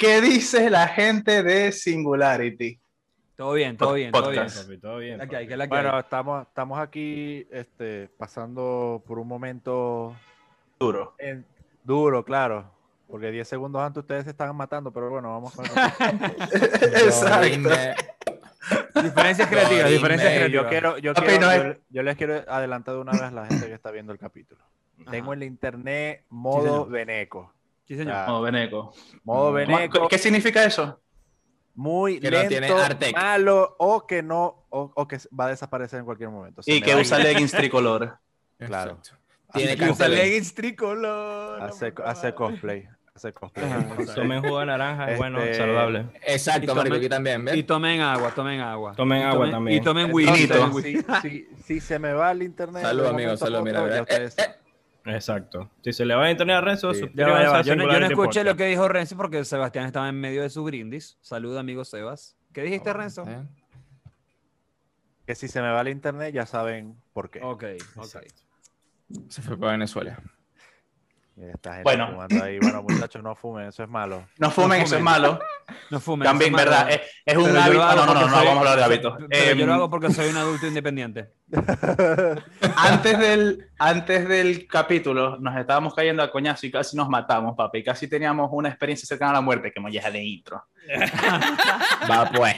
¿Qué dice la gente de Singularity? Todo bien, todo bien, todo bien. Papi, todo bien. La que hay, papi. Bueno, estamos, estamos aquí este, pasando por un momento Duro. en- duro, claro. Porque 10 segundos antes ustedes se estaban matando, pero bueno, vamos con Exacto. Diferencias creativas, diferencias Eh, yo creativas. quiero, yo, quiero- no yo, es- yo les quiero adelantar de una vez a la gente que está viendo el capítulo. Tengo en la internet modo señor. Veneco. Sí, señor. Ah, Oh, Beneco. Modo ¿Cómo- Veneco, ¿Qué significa eso? muy Que no tiene lento, Artec. malo o que no, o, o que va a desaparecer en cualquier momento. Se Y que usa leggings tricolor. Claro. Exacto. Tiene Y usa cartel. leggings tricolor. hace, hace cosplay. Hace cosplay. Tomen jugo de naranja, es bueno, Este- saludable. Y Exacto, marico, aquí también, ¿ves? Y tomen agua, tomen agua. Tomen Y agua también. Y tomen Entonces, whisky. Vinito. tomen whisky. si, si- si se me va el internet. Salud, amigo, salud, mira, Eh, saben. Exacto. Si se le va a internet a Renzo, Sí. Ya va, ya va. a Yo, no, yo no Singularity escuché lo que dijo Renzo porque Sebastián estaba en medio de su brindis. Salud, amigo Sebas. ¿Qué dijiste, Renzo? ¿Eh? Que si se me va el internet, ya saben por qué. Ok, ok. Exacto. Se fue para Venezuela. Mira, esta gente Bueno. fumando ahí. Bueno, muchachos, no fumen, eso es malo. No fumen, No eso es malo. No fumen. También, ¿verdad? malo. Es, es un hábito. no, no, no, no, soy- vamos a hablar de hábitos. Pero yo Em, lo hago porque soy un adulto independiente. antes, del, antes del capítulo nos estábamos cayendo a coñazo y casi nos matamos, papi. Casi teníamos una experiencia cercana a la muerte, que ya de intro. Va, pues.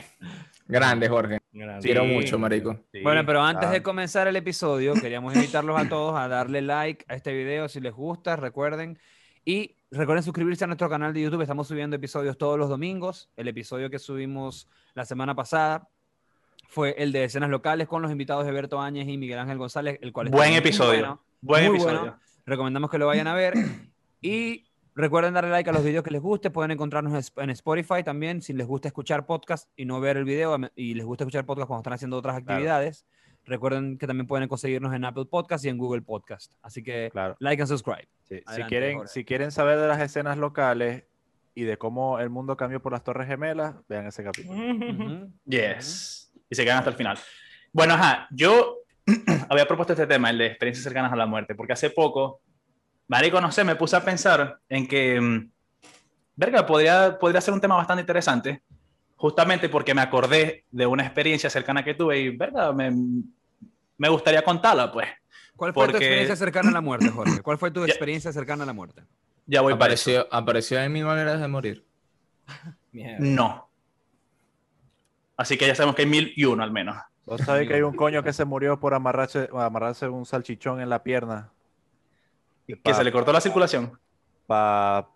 Grande, Jorge. Grande. Quiero Sí. mucho, marico. Sí, Bueno, pero antes de ah, comenzar el episodio, queríamos invitarlos a todos a darle like a este video si les gusta, recuerden. Y recuerden suscribirse a nuestro canal de YouTube, estamos subiendo episodios todos los domingos. El episodio que subimos la semana pasada fue el de escenas locales con los invitados de Berto Áñez y Miguel Ángel González, el cual Buen muy episodio. bueno. Buen Muy episodio. bueno. Recomendamos que lo vayan a ver. Y recuerden darle like a los videos que les guste. Pueden encontrarnos en Sp- en Spotify también. Si les gusta escuchar podcast y no ver el video y les gusta escuchar podcast cuando están haciendo otras actividades, recuerden que también pueden conseguirnos en Apple Podcast y en Google Podcast. Así que Claro. like and subscribe. sí. Si, quieren, Jorge. si quieren saber de las escenas locales y de cómo el mundo cambió por las Torres Gemelas, vean ese capítulo. Yes. Y se quedan hasta el final. Bueno, ajá, yo había propuesto este tema, el de experiencias cercanas a la muerte, porque hace poco, marico, no sé, me puse a pensar en que, mm, verga, podría, podría ser un tema bastante interesante, justamente porque me acordé de una experiencia cercana que tuve y, verga, me, me gustaría contarla, pues. ¿Cuál fue tu experiencia cercana a la muerte, Jorge? ¿Cuál fue tu Ya- experiencia cercana a la muerte? Ya voy para eso. Apareció, apareció en mil maneras de morir. Mierda. No. Así que ya sabemos que hay mil y uno al menos. ¿Vos sabés que hay un coño que se murió por amarrarse, amarrarse un salchichón en la pierna? Que Pa- se le cortó la circulación. Para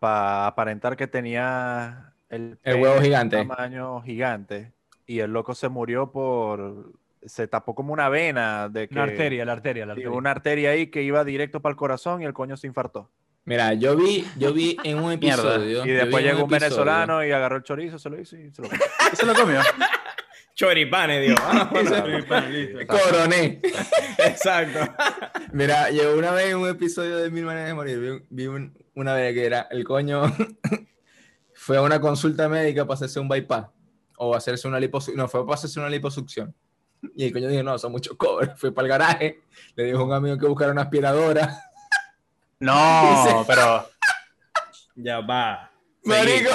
aparentar que tenía el, El huevo gigante. tamaño gigante. Y el loco se murió por... Se tapó como una vena de que... La arteria, la arteria, la arteria. una arteria ahí que iba directo para el corazón y el coño se infartó. Mira, yo vi, yo vi en un episodio. Y después llegó un episodio- venezolano y agarró el chorizo, se lo hizo y se lo comió. ¿Y se lo comió? Choripanes, Dios. Ah. Coroné. Exacto. Mira, llegó una vez en un episodio de Mil Maneras de Morir. Vi, vi un- una vez que era el coño fue a una consulta médica para hacerse un bypass o hacerse una liposucción. No, fue para hacerse una liposucción. Y el coño dijo, no, son muchos cobres. Fue para el garaje, le dijo a un amigo que buscara una aspiradora. No, pero Ya va. Marico,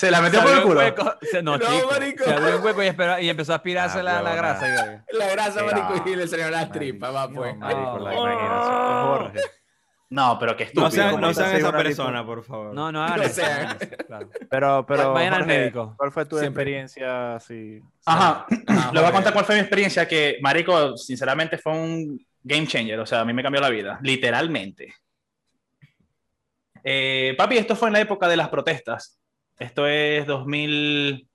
se la metió Se por el culo. hueco- se- no, No, chico, marico. Se abrió un hueco y, esperó- y empezó a aspirarse Ah, la, grasa. la grasa, marico, y le salieron las tripas, va, pues. Marico, la Oh. imaginación Jorge. No, pero qué estúpido. No sean, no sean esa persona, por favor. No, no hagan No eso, claro. Pero, pero Vayan al médico. ¿Cuál fue tu Siempre. experiencia así? Ajá. Ajá, Le voy a contar cuál fue mi experiencia que, marico, sinceramente fue un game changer. O sea, a mí me cambió la vida, literalmente. Eh, papi, esto fue en la época de las protestas. Esto es 2014.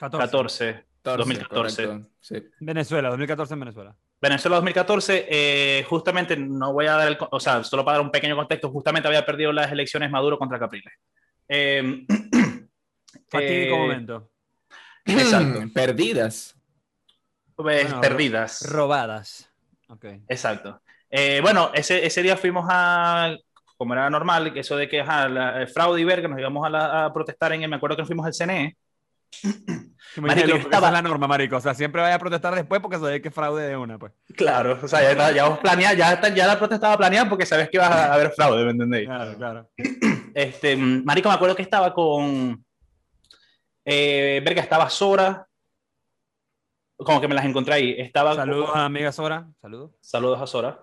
14. 2014. correcto, sí. Venezuela, 2014 en Venezuela. Venezuela 2014, eh, justamente, no voy a dar el, o sea, solo para dar un pequeño contexto, justamente había perdido las elecciones Maduro contra Capriles. Eh, Fatídico eh, momento. Exacto. Perdidas. pues, Bueno, perdidas. Robadas. Exacto. Eh, bueno, ese, ese día fuimos a, como era normal, eso de que ajá, la- el fraude y verga, nos íbamos a, la- a protestar en, el- me acuerdo que nos fuimos al CNE. Marico, yo esa estaba- es la norma, marico. O sea, siempre vaya a protestar después porque sabes que fraude de una, pues. Claro, o sea, ya, ya, vos planea- ya, está- ya la protesta estaba planeada porque sabes que iba a haber fraude, ¿me entendéis? Claro, claro. este, marico, me acuerdo que estaba con, eh, verga, estaba Sora, como que me las encontré ahí, estaba, Saludos a la amiga Sora. Saludos. saludos a Sora,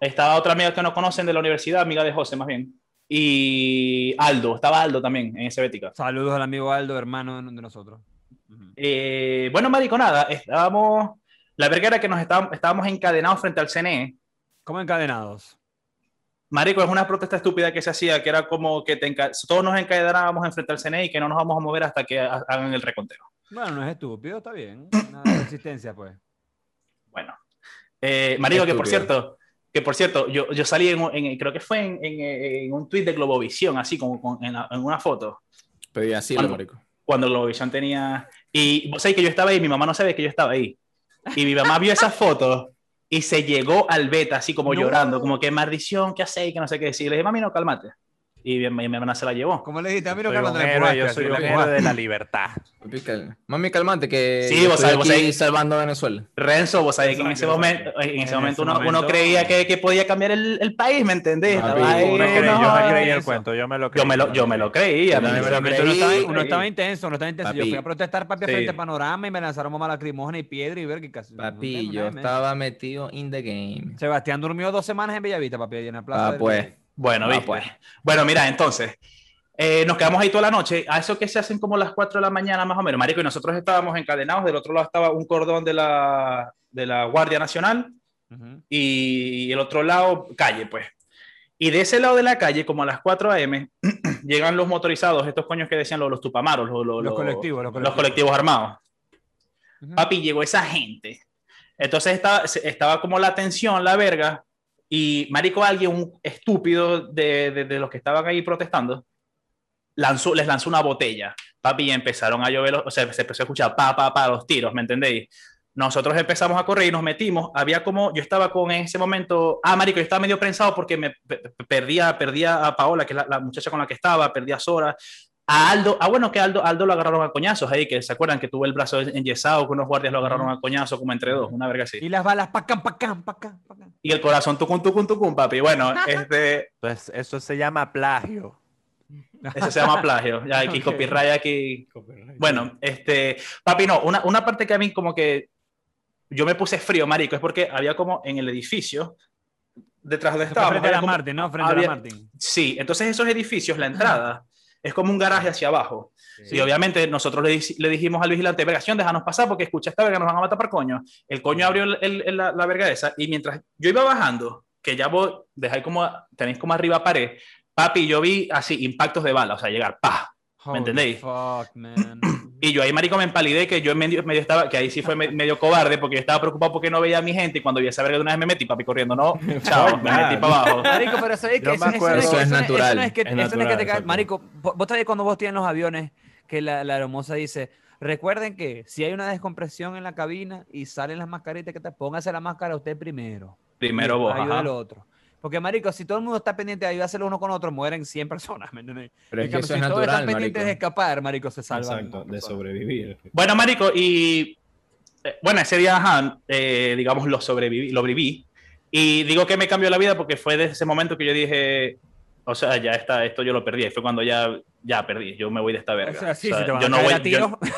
estaba otra amiga que no conocen de la universidad, amiga de José más bien, y Aldo, estaba Aldo también en ese Bética. Saludos al amigo Aldo, hermano de nosotros. Eh, bueno, marico, nada, estábamos, la verga era que nos estábamos, estábamos encadenados frente al CNE, ¿Cómo encadenados? Marico, es una protesta estúpida que se hacía, que era como que te todos nos encadenábamos enfrente al CNE y que no nos vamos a mover hasta que ha- hagan el reconteo. Bueno, no es estúpido, está bien. Una resistencia, pues. Bueno, eh, Marico, que por cierto, que por cierto, yo, yo salí en, en- creo que fue en, en- en un tweet de Globovisión, así como con- en, la- en una foto, Pedí asilo, Cuando- marico. cuando Globovisión tenía... Y vos sabés que yo estaba ahí, mi mamá no sabía que yo estaba ahí. Y mi mamá vio esa foto y se llegó al beta, así como No. llorando, como que maldición, ¿qué hacéis? Que no sé qué decir. Le dije, mami, no, cálmate. Y mi, mi hermana se la llevó. ¿Cómo le dijiste? A mí no Carlos, yo soy la un héroe de la libertad. Mami, calmante, que Sí, vos sabes, vos sabés. salvando a Venezuela. Renzo, vos sabés que en ese momento, en ese En momento uno, creía que, que podía cambiar el, el país, ¿me entendés? Papi, Estaba ahí, Yo me creí, no, yo me creí el cuento, yo me lo creí. yo me lo, yo me lo creía. Yo también me lo amigo. Uno estaba, creí, uno estaba intenso, uno estaba intenso. Yo fui a protestar, papi, Sí. frente a Panorama y me lanzaron bomba lacrimógena y piedra y ver que casi. Papi, no, yo estaba metido in the game. Sebastián durmió dos semanas en Bellavista, papi, ahí en la plaza. Ah, pues. Bueno, pues. Bueno, mira, entonces, eh, nos quedamos ahí toda la noche. A eso que se hacen como las 4 de la mañana, más o menos, marico, y nosotros estábamos encadenados. Del otro lado estaba un cordón de la, de la Guardia Nacional y el otro lado, calle, pues. Y de ese lado de la calle, como a las 4 a.m., llegan los motorizados, estos coños que decían los, los tupamaros, los, los- Los colectivos, los los colectivos. colectivos armados. Papi, llegó esa gente. Entonces estaba, estaba como la tensión, la verga, y marico, alguien, un estúpido de, de- los que estaban ahí protestando, lanzó, les lanzó una botella. Papi, y empezaron a llover, o sea, se empezó a escuchar pa, pa, pa, los tiros, ¿me entendéis? Nosotros empezamos a correr y nos metimos. Había como, yo estaba con en ese momento, ah, marico, yo estaba medio prensado porque me pe- pe- perdía, perdía a Paola, que es la, la muchacha con la que estaba, perdía a Sora, a Aldo, ah, bueno, que Aldo, Aldo lo agarraron a coñazos ahí, que se acuerdan que tuvo el brazo enyesado, que unos guardias lo agarraron a coñazos como entre dos, una verga así. Y las balas, pacán, pacán, pacán, pacán. Y el corazón tucun, tucun, tucun, papi. Bueno, este, Entonces, eso se llama plagio. eso se llama plagio. Ya aquí Ok. copyright, aquí. Bueno, este, papi, no, una, una parte que a mí como que yo me puse frío, marico, es porque había como en el edificio, detrás de estábamos, frente a la como- Martín, ¿no? Frente a había- la Martín. Sí, entonces esos edificios, la entrada, es como un garaje hacia abajo. Sí. Y obviamente nosotros le, le dijimos al vigilante, vergación, déjanos pasar porque escucha esta verga, nos van a matar por coño. El coño abrió el- el- el- la, la verga esa y mientras yo iba bajando, que ya vos dejáis como, tenéis como arriba pared, papi, yo vi así impactos de bala, o sea, llegar, pa. Holy entendéis? Fuck, man. Y yo ahí, marico, me empalidé, que yo en medio, medio estaba, que ahí sí fue me- medio cobarde, porque yo estaba preocupado porque no veía a mi gente y cuando vi esa verga de una vez me metí, papi, corriendo, no, chao, me metí para abajo. Marico, pero sabéis que Yo eso, me eso acuerdo- no es- Eso es eso no natural. Eso no es que, Es eso no es que natural, te. Marico, vos sabés cuando vos tienes los aviones que la, la hermosa dice, recuerden que si hay una descompresión en la cabina y salen las mascaritas, que te póngase la máscara usted primero. Primero vos, ayuda ajá. al otro. Porque, marico, si todo el mundo está pendiente de ayudarse uno con otro, mueren 100 personas, ¿me entiendes? Pero es que eso si es todos están natural, pendientes de escapar, marico, se salvan. Exacto, de sobrevivir. Bueno, marico, y eh, bueno, ese día, ajá, eh, digamos, lo sobreviví, lo viví. Y digo que me cambió la vida porque fue desde ese momento que yo dije, o sea, ya está, esto yo lo perdí. Y Fue cuando ya, ya perdí, yo me voy de esta O verga. sea, sí, O sea, si te yo, a no voy, a tiro. yo,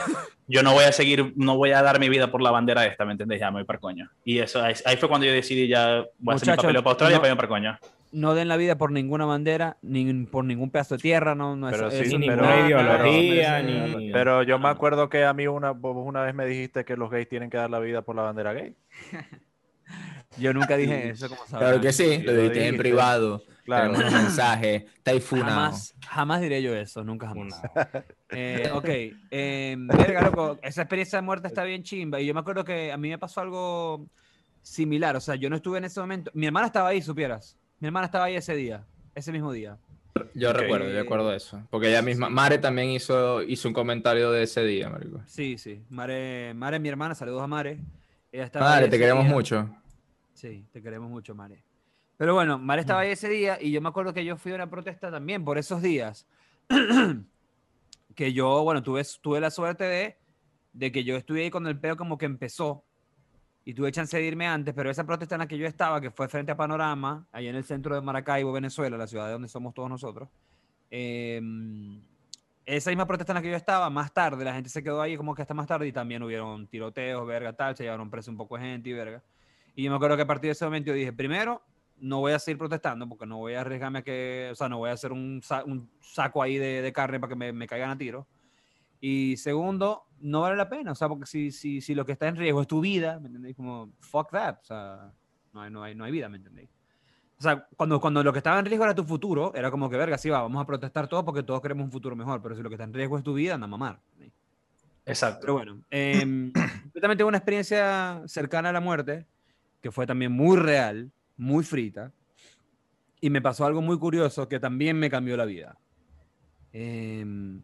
yo no voy a seguir, no voy a dar mi vida por la bandera esta, ¿me entendés? Ya me voy para coño. Y eso, ahí, ahí fue cuando yo decidí ya, voy a hacer mi Muchachos, papeleo para Australia no- para irme para coño. no den la vida por ninguna bandera, ni por ningún pedazo de tierra, no, no Pero es, sí, eso Ni pero- ninguna ideología, nada, ni... Pero yo me acuerdo que a mí una, vos una vez me dijiste que los gays tienen que dar la vida por la bandera gay. Yo nunca dije eso, como sabes. Claro que sí, lo dijiste en privado. Claro. Tenemos un mensaje. Taifunado. Jamás, jamás diré yo eso, nunca jamás. Eh, ok, eh, verga, loco, esa experiencia de muerte está bien chimba. Y yo me acuerdo que a mí me pasó algo similar. O sea, yo no estuve en ese momento. Mi hermana estaba ahí, supieras. Mi hermana estaba ahí ese día, ese mismo día. Yo recuerdo, yo recuerdo eso. Porque ella misma, Mare también hizo, hizo un comentario de ese día, marico. Sí, sí. Mare, Mare, mi hermana, saludos a Mare. Ella estaba Mare, ahí te queremos día. mucho. Sí, te queremos mucho, Mare. Pero bueno, Mare estaba ahí ese día y yo me acuerdo que yo fui a una protesta también por esos días. que yo, bueno, tuve, tuve la suerte de, de que yo estuve ahí cuando el peo como que empezó y tuve chance de irme antes, pero esa protesta en la que yo estaba, que fue frente a Panorama, allá en el centro de Maracaibo, Venezuela, la ciudad de donde somos todos nosotros, em, esa misma protesta en la que yo estaba, más tarde, la gente se quedó ahí como que hasta más tarde y también hubieron tiroteos, verga, tal, se llevaron preso un poco de gente y verga. Y yo me acuerdo que a partir de ese momento yo dije, primero, no voy a seguir protestando porque no voy a arriesgarme a que, o sea, no voy a hacer un, sa- un saco ahí de, de carne para que me, me caigan a tiro. Y segundo, no vale la pena, o sea, porque si, si, si lo que está en riesgo es tu vida, ¿me entendéis? Como, fuck that, o sea, no hay, no hay, no hay vida, ¿me entendéis? O sea, cuando, cuando lo que estaba en riesgo era tu futuro, era como que, verga, sí, va, vamos a protestar todos porque todos queremos un futuro mejor, pero si lo que está en riesgo es tu vida, anda a mamar. ¿entendéis? Exacto. Pero bueno, em, yo también tengo una experiencia cercana a la muerte, que fue también muy real, muy frita, y me pasó algo muy curioso que también me cambió la vida. Em,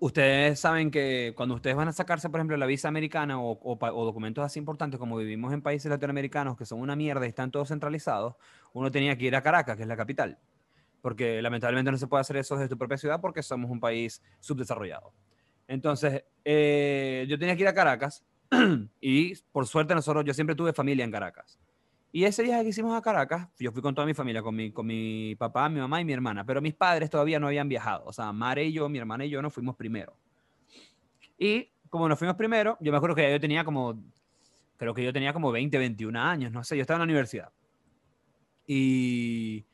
ustedes saben que cuando ustedes van a sacarse, por ejemplo, la visa americana o, o o documentos así importantes, como vivimos en países latinoamericanos que son una mierda y están todos centralizados, uno tenía que ir a Caracas, que es la capital. Porque lamentablemente no se puede hacer eso desde tu propia ciudad porque somos un país subdesarrollado. Entonces, eh, yo tenía que ir a Caracas y por suerte nosotros, yo siempre tuve familia en Caracas. Y ese viaje que hicimos a Caracas, yo fui con toda mi familia, con mi, con mi papá, mi mamá y mi hermana, pero mis padres todavía no habían viajado. O sea, Mare y yo, mi hermana y yo nos fuimos primero. Y como nos fuimos primero, yo me acuerdo que yo tenía como, creo que yo tenía como 20, 21 años, no sé, yo estaba en la universidad. Y,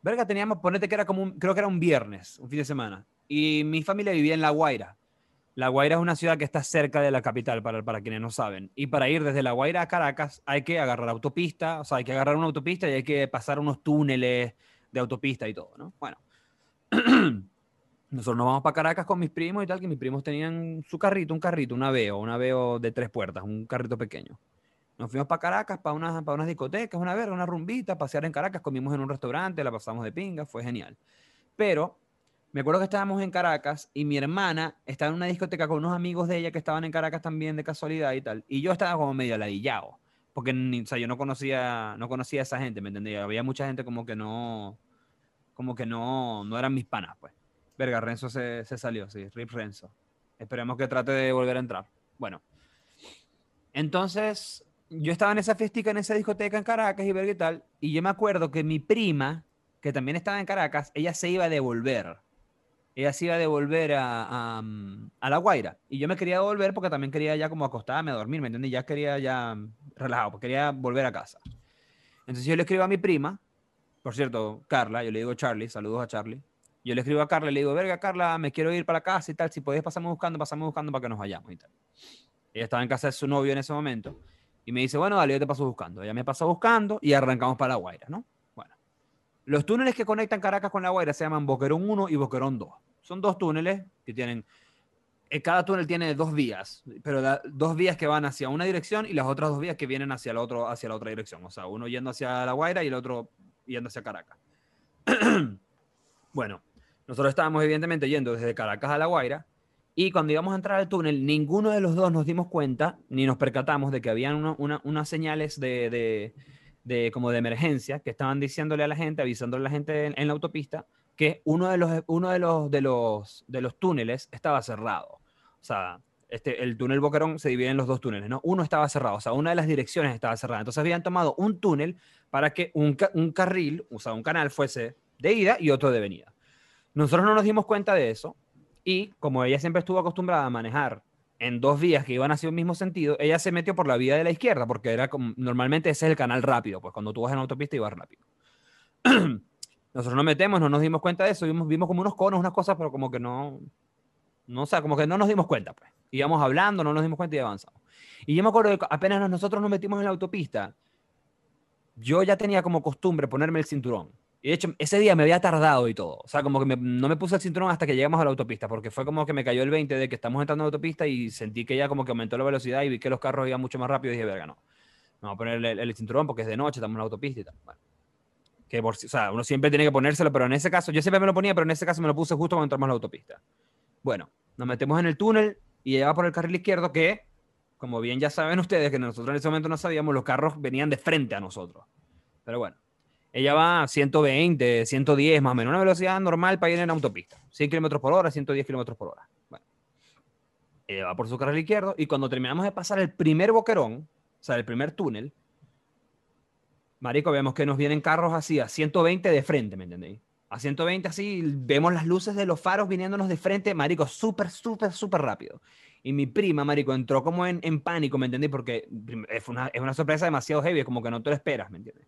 verga, teníamos, ponete que era como, un, creo que era un viernes, un fin de semana. Y mi familia vivía en La Guaira. La Guaira es una ciudad que está cerca de la capital, para, para quienes no saben. Y para ir desde La Guaira a Caracas hay que agarrar autopista, o sea, hay que agarrar una autopista y hay que pasar unos túneles de autopista y todo, ¿no? Bueno, nosotros nos vamos para Caracas con mis primos y tal, que mis primos tenían su carrito, un carrito, un Aveo, un Aveo de tres puertas, un carrito pequeño. Nos fuimos para Caracas, para unas, para unas discotecas, una verga, una rumbita, pasear en Caracas, comimos en un restaurante, la pasamos de pinga, fue genial. Pero me acuerdo que estábamos en Caracas y mi hermana estaba en una discoteca con unos amigos de ella que estaban en Caracas también de casualidad y tal. Y yo estaba como medio ladillado, porque o sea, yo no conocía, no conocía a esa gente, ¿me entendía? Había mucha gente como que no, como que no, no eran mis panas, pues. Verga, Renzo se, se salió, sí, Rip Renzo. Esperemos que trate de volver a entrar. Bueno, entonces yo estaba en esa fiestica, en esa discoteca en Caracas y verga y tal, y yo me acuerdo que mi prima, que también estaba en Caracas, ella se iba a devolver ella se iba a devolver a, mm, a La Guaira. Y yo me quería devolver porque también quería ya como acostarme a dormir, ¿me entiendes? Ya quería ya mm, relajado, porque quería volver a casa. Entonces yo le escribo a mi prima, por cierto, Carla, yo le digo Charlie, saludos a Charlie. Yo le escribo a Carla le digo, verga, Carla, me quiero ir para casa y tal, si podés pasarme buscando, pasame buscando para que nos vayamos y tal. Ella estaba en casa de su novio en ese momento y me dice, bueno, dale, yo te paso buscando. Ella me pasó buscando y arrancamos para La Guaira, ¿no? Los túneles que conectan Caracas con La Guaira se llaman Boquerón 1 y Boquerón 2. Son dos túneles que tienen, eh, cada túnel tiene dos vías, pero dos vías que van hacia una dirección y las otras dos vías que vienen hacia la, otro, hacia la otra dirección. O sea, uno yendo hacia La Guaira y el otro yendo hacia Caracas. bueno, nosotros estábamos evidentemente yendo desde Caracas a La Guaira y cuando íbamos a entrar al túnel, ninguno de los dos nos dimos cuenta ni nos percatamos de que habían una- una- unas señales de- de como de emergencia que estaban diciéndole a la gente, avisándole a la gente en, la autopista que uno de los uno de los de los de los túneles estaba cerrado. O sea, este, el túnel Boquerón se divide en los dos túneles, ¿no? Uno estaba cerrado, o sea, una de las direcciones estaba cerrada. Entonces habían tomado un túnel para que un, un carril, o un canal fuese de ida y otro de venida. Nosotros no nos dimos cuenta de eso y como ella siempre estuvo acostumbrada a manejar en dos vías que iban hacia un mismo sentido, ella se metió por la vía de la izquierda porque era normalmente ese es el canal rápido, pues cuando tú vas en autopista ibas rápido. Nosotros nos metemos, no nos dimos cuenta de eso, vimos, vimos como unos conos, unas cosas, pero como que no, no, o sea, como que no nos dimos cuenta, pues. Íbamos hablando, no nos dimos cuenta y avanzamos. Y yo me acuerdo que apenas nos- nosotros nos metimos en la autopista, yo ya tenía como costumbre ponerme el cinturón. Y de hecho, ese día me había tardado y todo. O sea, como que me- no me puse el cinturón hasta que llegamos a la autopista, porque fue como que me cayó el 20 de que estamos entrando en la autopista y sentí que ya como que aumentó la velocidad y vi que los carros iban mucho más rápido y dije, verga, no. Me voy a poner el, el cinturón porque es de noche, estamos en la autopista y tal. Bueno. Que por, o sea, uno siempre tiene que ponérselo, pero en ese caso, yo siempre me lo ponía, pero en ese caso me lo puse justo cuando entramos a la autopista. Bueno, nos metemos en el túnel y va por el carril izquierdo que, como bien ya saben ustedes, que nosotros en ese momento no sabíamos, los carros venían de frente a nosotros. Pero bueno, ella va a 120, 110 más o menos, una velocidad normal para ir en autopista. 100 kilómetros por hora, 110 kilómetros por hora. Bueno, ella va por su carril izquierdo y cuando terminamos de pasar el primer boquerón, o sea, el primer túnel, Marico, vemos que nos vienen carros así a 120 de frente, ¿me entendéis? A 120 así, vemos las luces de los faros viniéndonos de frente, marico, súper, súper, súper rápido. Y mi prima, marico, entró como en, en pánico, ¿me entendí? Porque es una, es una sorpresa demasiado heavy, como que no te lo esperas, ¿me entiendes?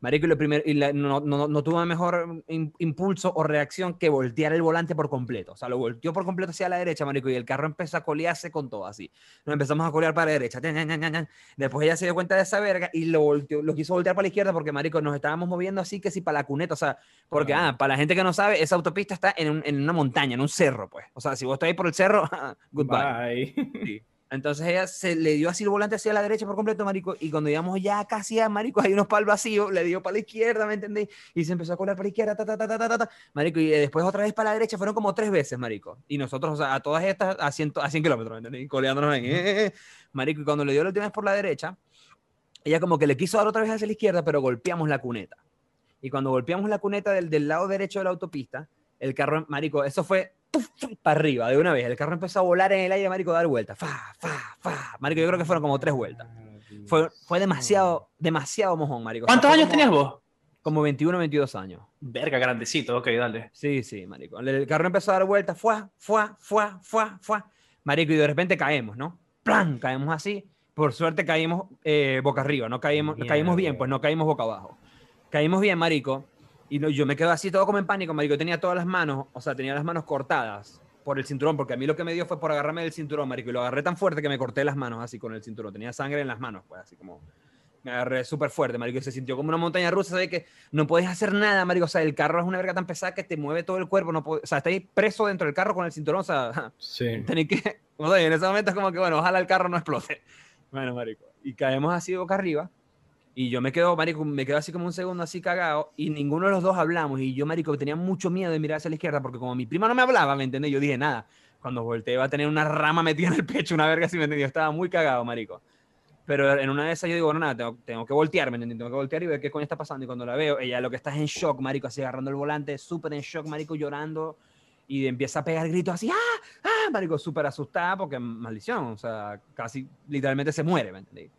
Marico, y lo primero, y la- no, no, no tuvo mejor im- impulso o reacción que voltear el volante por completo. O sea, lo volteó por completo hacia la derecha, marico, y el carro empezó a colearse con todo así. Nos empezamos a colear para la derecha. Después ella se dio cuenta de esa verga y lo volteó, lo quiso voltear para la izquierda porque, marico, nos estábamos moviendo así que sí para la cuneta. O sea, porque, ah, para la gente que no sabe, esa autopista está en, un- en una montaña, en un cerro, pues. O sea, si vos estás ahí por el cerro, goodbye. Bye. Entonces ella se le dio así el volante hacia la derecha por completo, marico, y cuando íbamos ya casi a marico, hay unos palos vacíos, le dio para la izquierda, ¿me entendés? Y se empezó a colar para la izquierda, ta, ta, ta, ta, ta, ta, marico, y después otra vez para la derecha, fueron como tres veces, marico. Y nosotros, o sea, a todas estas a 100, a 100 kilómetros, ¿me entendés? Y coleándonos ahí, eh, eh, eh. marico, y cuando le dio la última vez por la derecha, ella como que le quiso dar otra vez hacia la izquierda, pero golpeamos la cuneta. Y cuando golpeamos la cuneta del, del lado derecho de la autopista, el carro, marico, eso fue para arriba de una vez. El carro empezó a volar en el aire, marico, a dar vueltas. Fa, fa, fa. Marico, yo creo que fueron como tres vueltas. Fue, fue demasiado, demasiado mojón, marico. O sea, ¿Cuántos fue años como- tenías vos? Como 21, 22 años. Verga, grandecito, ok, dale. Sí, sí, marico. El- carro empezó a dar vueltas, fuá, fuá, fuá, fuá, fuá. Marico, y de repente caemos, ¿no? ¡Plan! Caemos así. Por suerte caímos eh, boca arriba, no caímos, caímos bien, pues no caímos boca abajo. Caímos bien, marico. Y no- yo me quedo así todo como en pánico, marico. Tenía todas las manos, o sea, tenía las manos cortadas por el cinturón, porque a mí lo que me dio fue por agarrarme del cinturón, marico. Y lo agarré tan fuerte que me corté las manos así con el cinturón. Tenía sangre en las manos, pues así como... Me agarré súper fuerte, marico. y Se sintió como una montaña rusa, ¿sabes? Que no puedes hacer nada, marico. O sea, el carro es una verga tan pesada que te mueve todo el cuerpo. No o sea, estáis preso dentro del carro con el cinturón. O sea, Sí. tenéis que... O sea, en ese momento es como que, bueno, ojalá el carro no explote. Bueno, marico. Y caemos así boca arriba. Y yo me quedo, marico, me quedo así como un segundo así cagado. Y ninguno de los dos hablamos. Y yo, marico, tenía mucho miedo de mirar hacia la izquierda porque como mi prima no me hablaba, ¿me entiendes? Yo dije, nada. Cuando volteé iba a tener una rama metida en el pecho, una verga así, ¿me entiendes? Estaba muy cagado, marico. Pero en una de esas yo digo, bueno, nada, tengo, tengo que voltear, ¿me entiendes? Tengo que voltear y ver qué coño está pasando. Y cuando la veo, ella lo que está es en shock, marico, así agarrando el volante, súper en shock, marico, llorando. Y empieza a pegar gritos así, ¡ah! ¡ah! Marico, súper asustada porque maldición, o sea, casi literalmente se muere, ¿me entendés?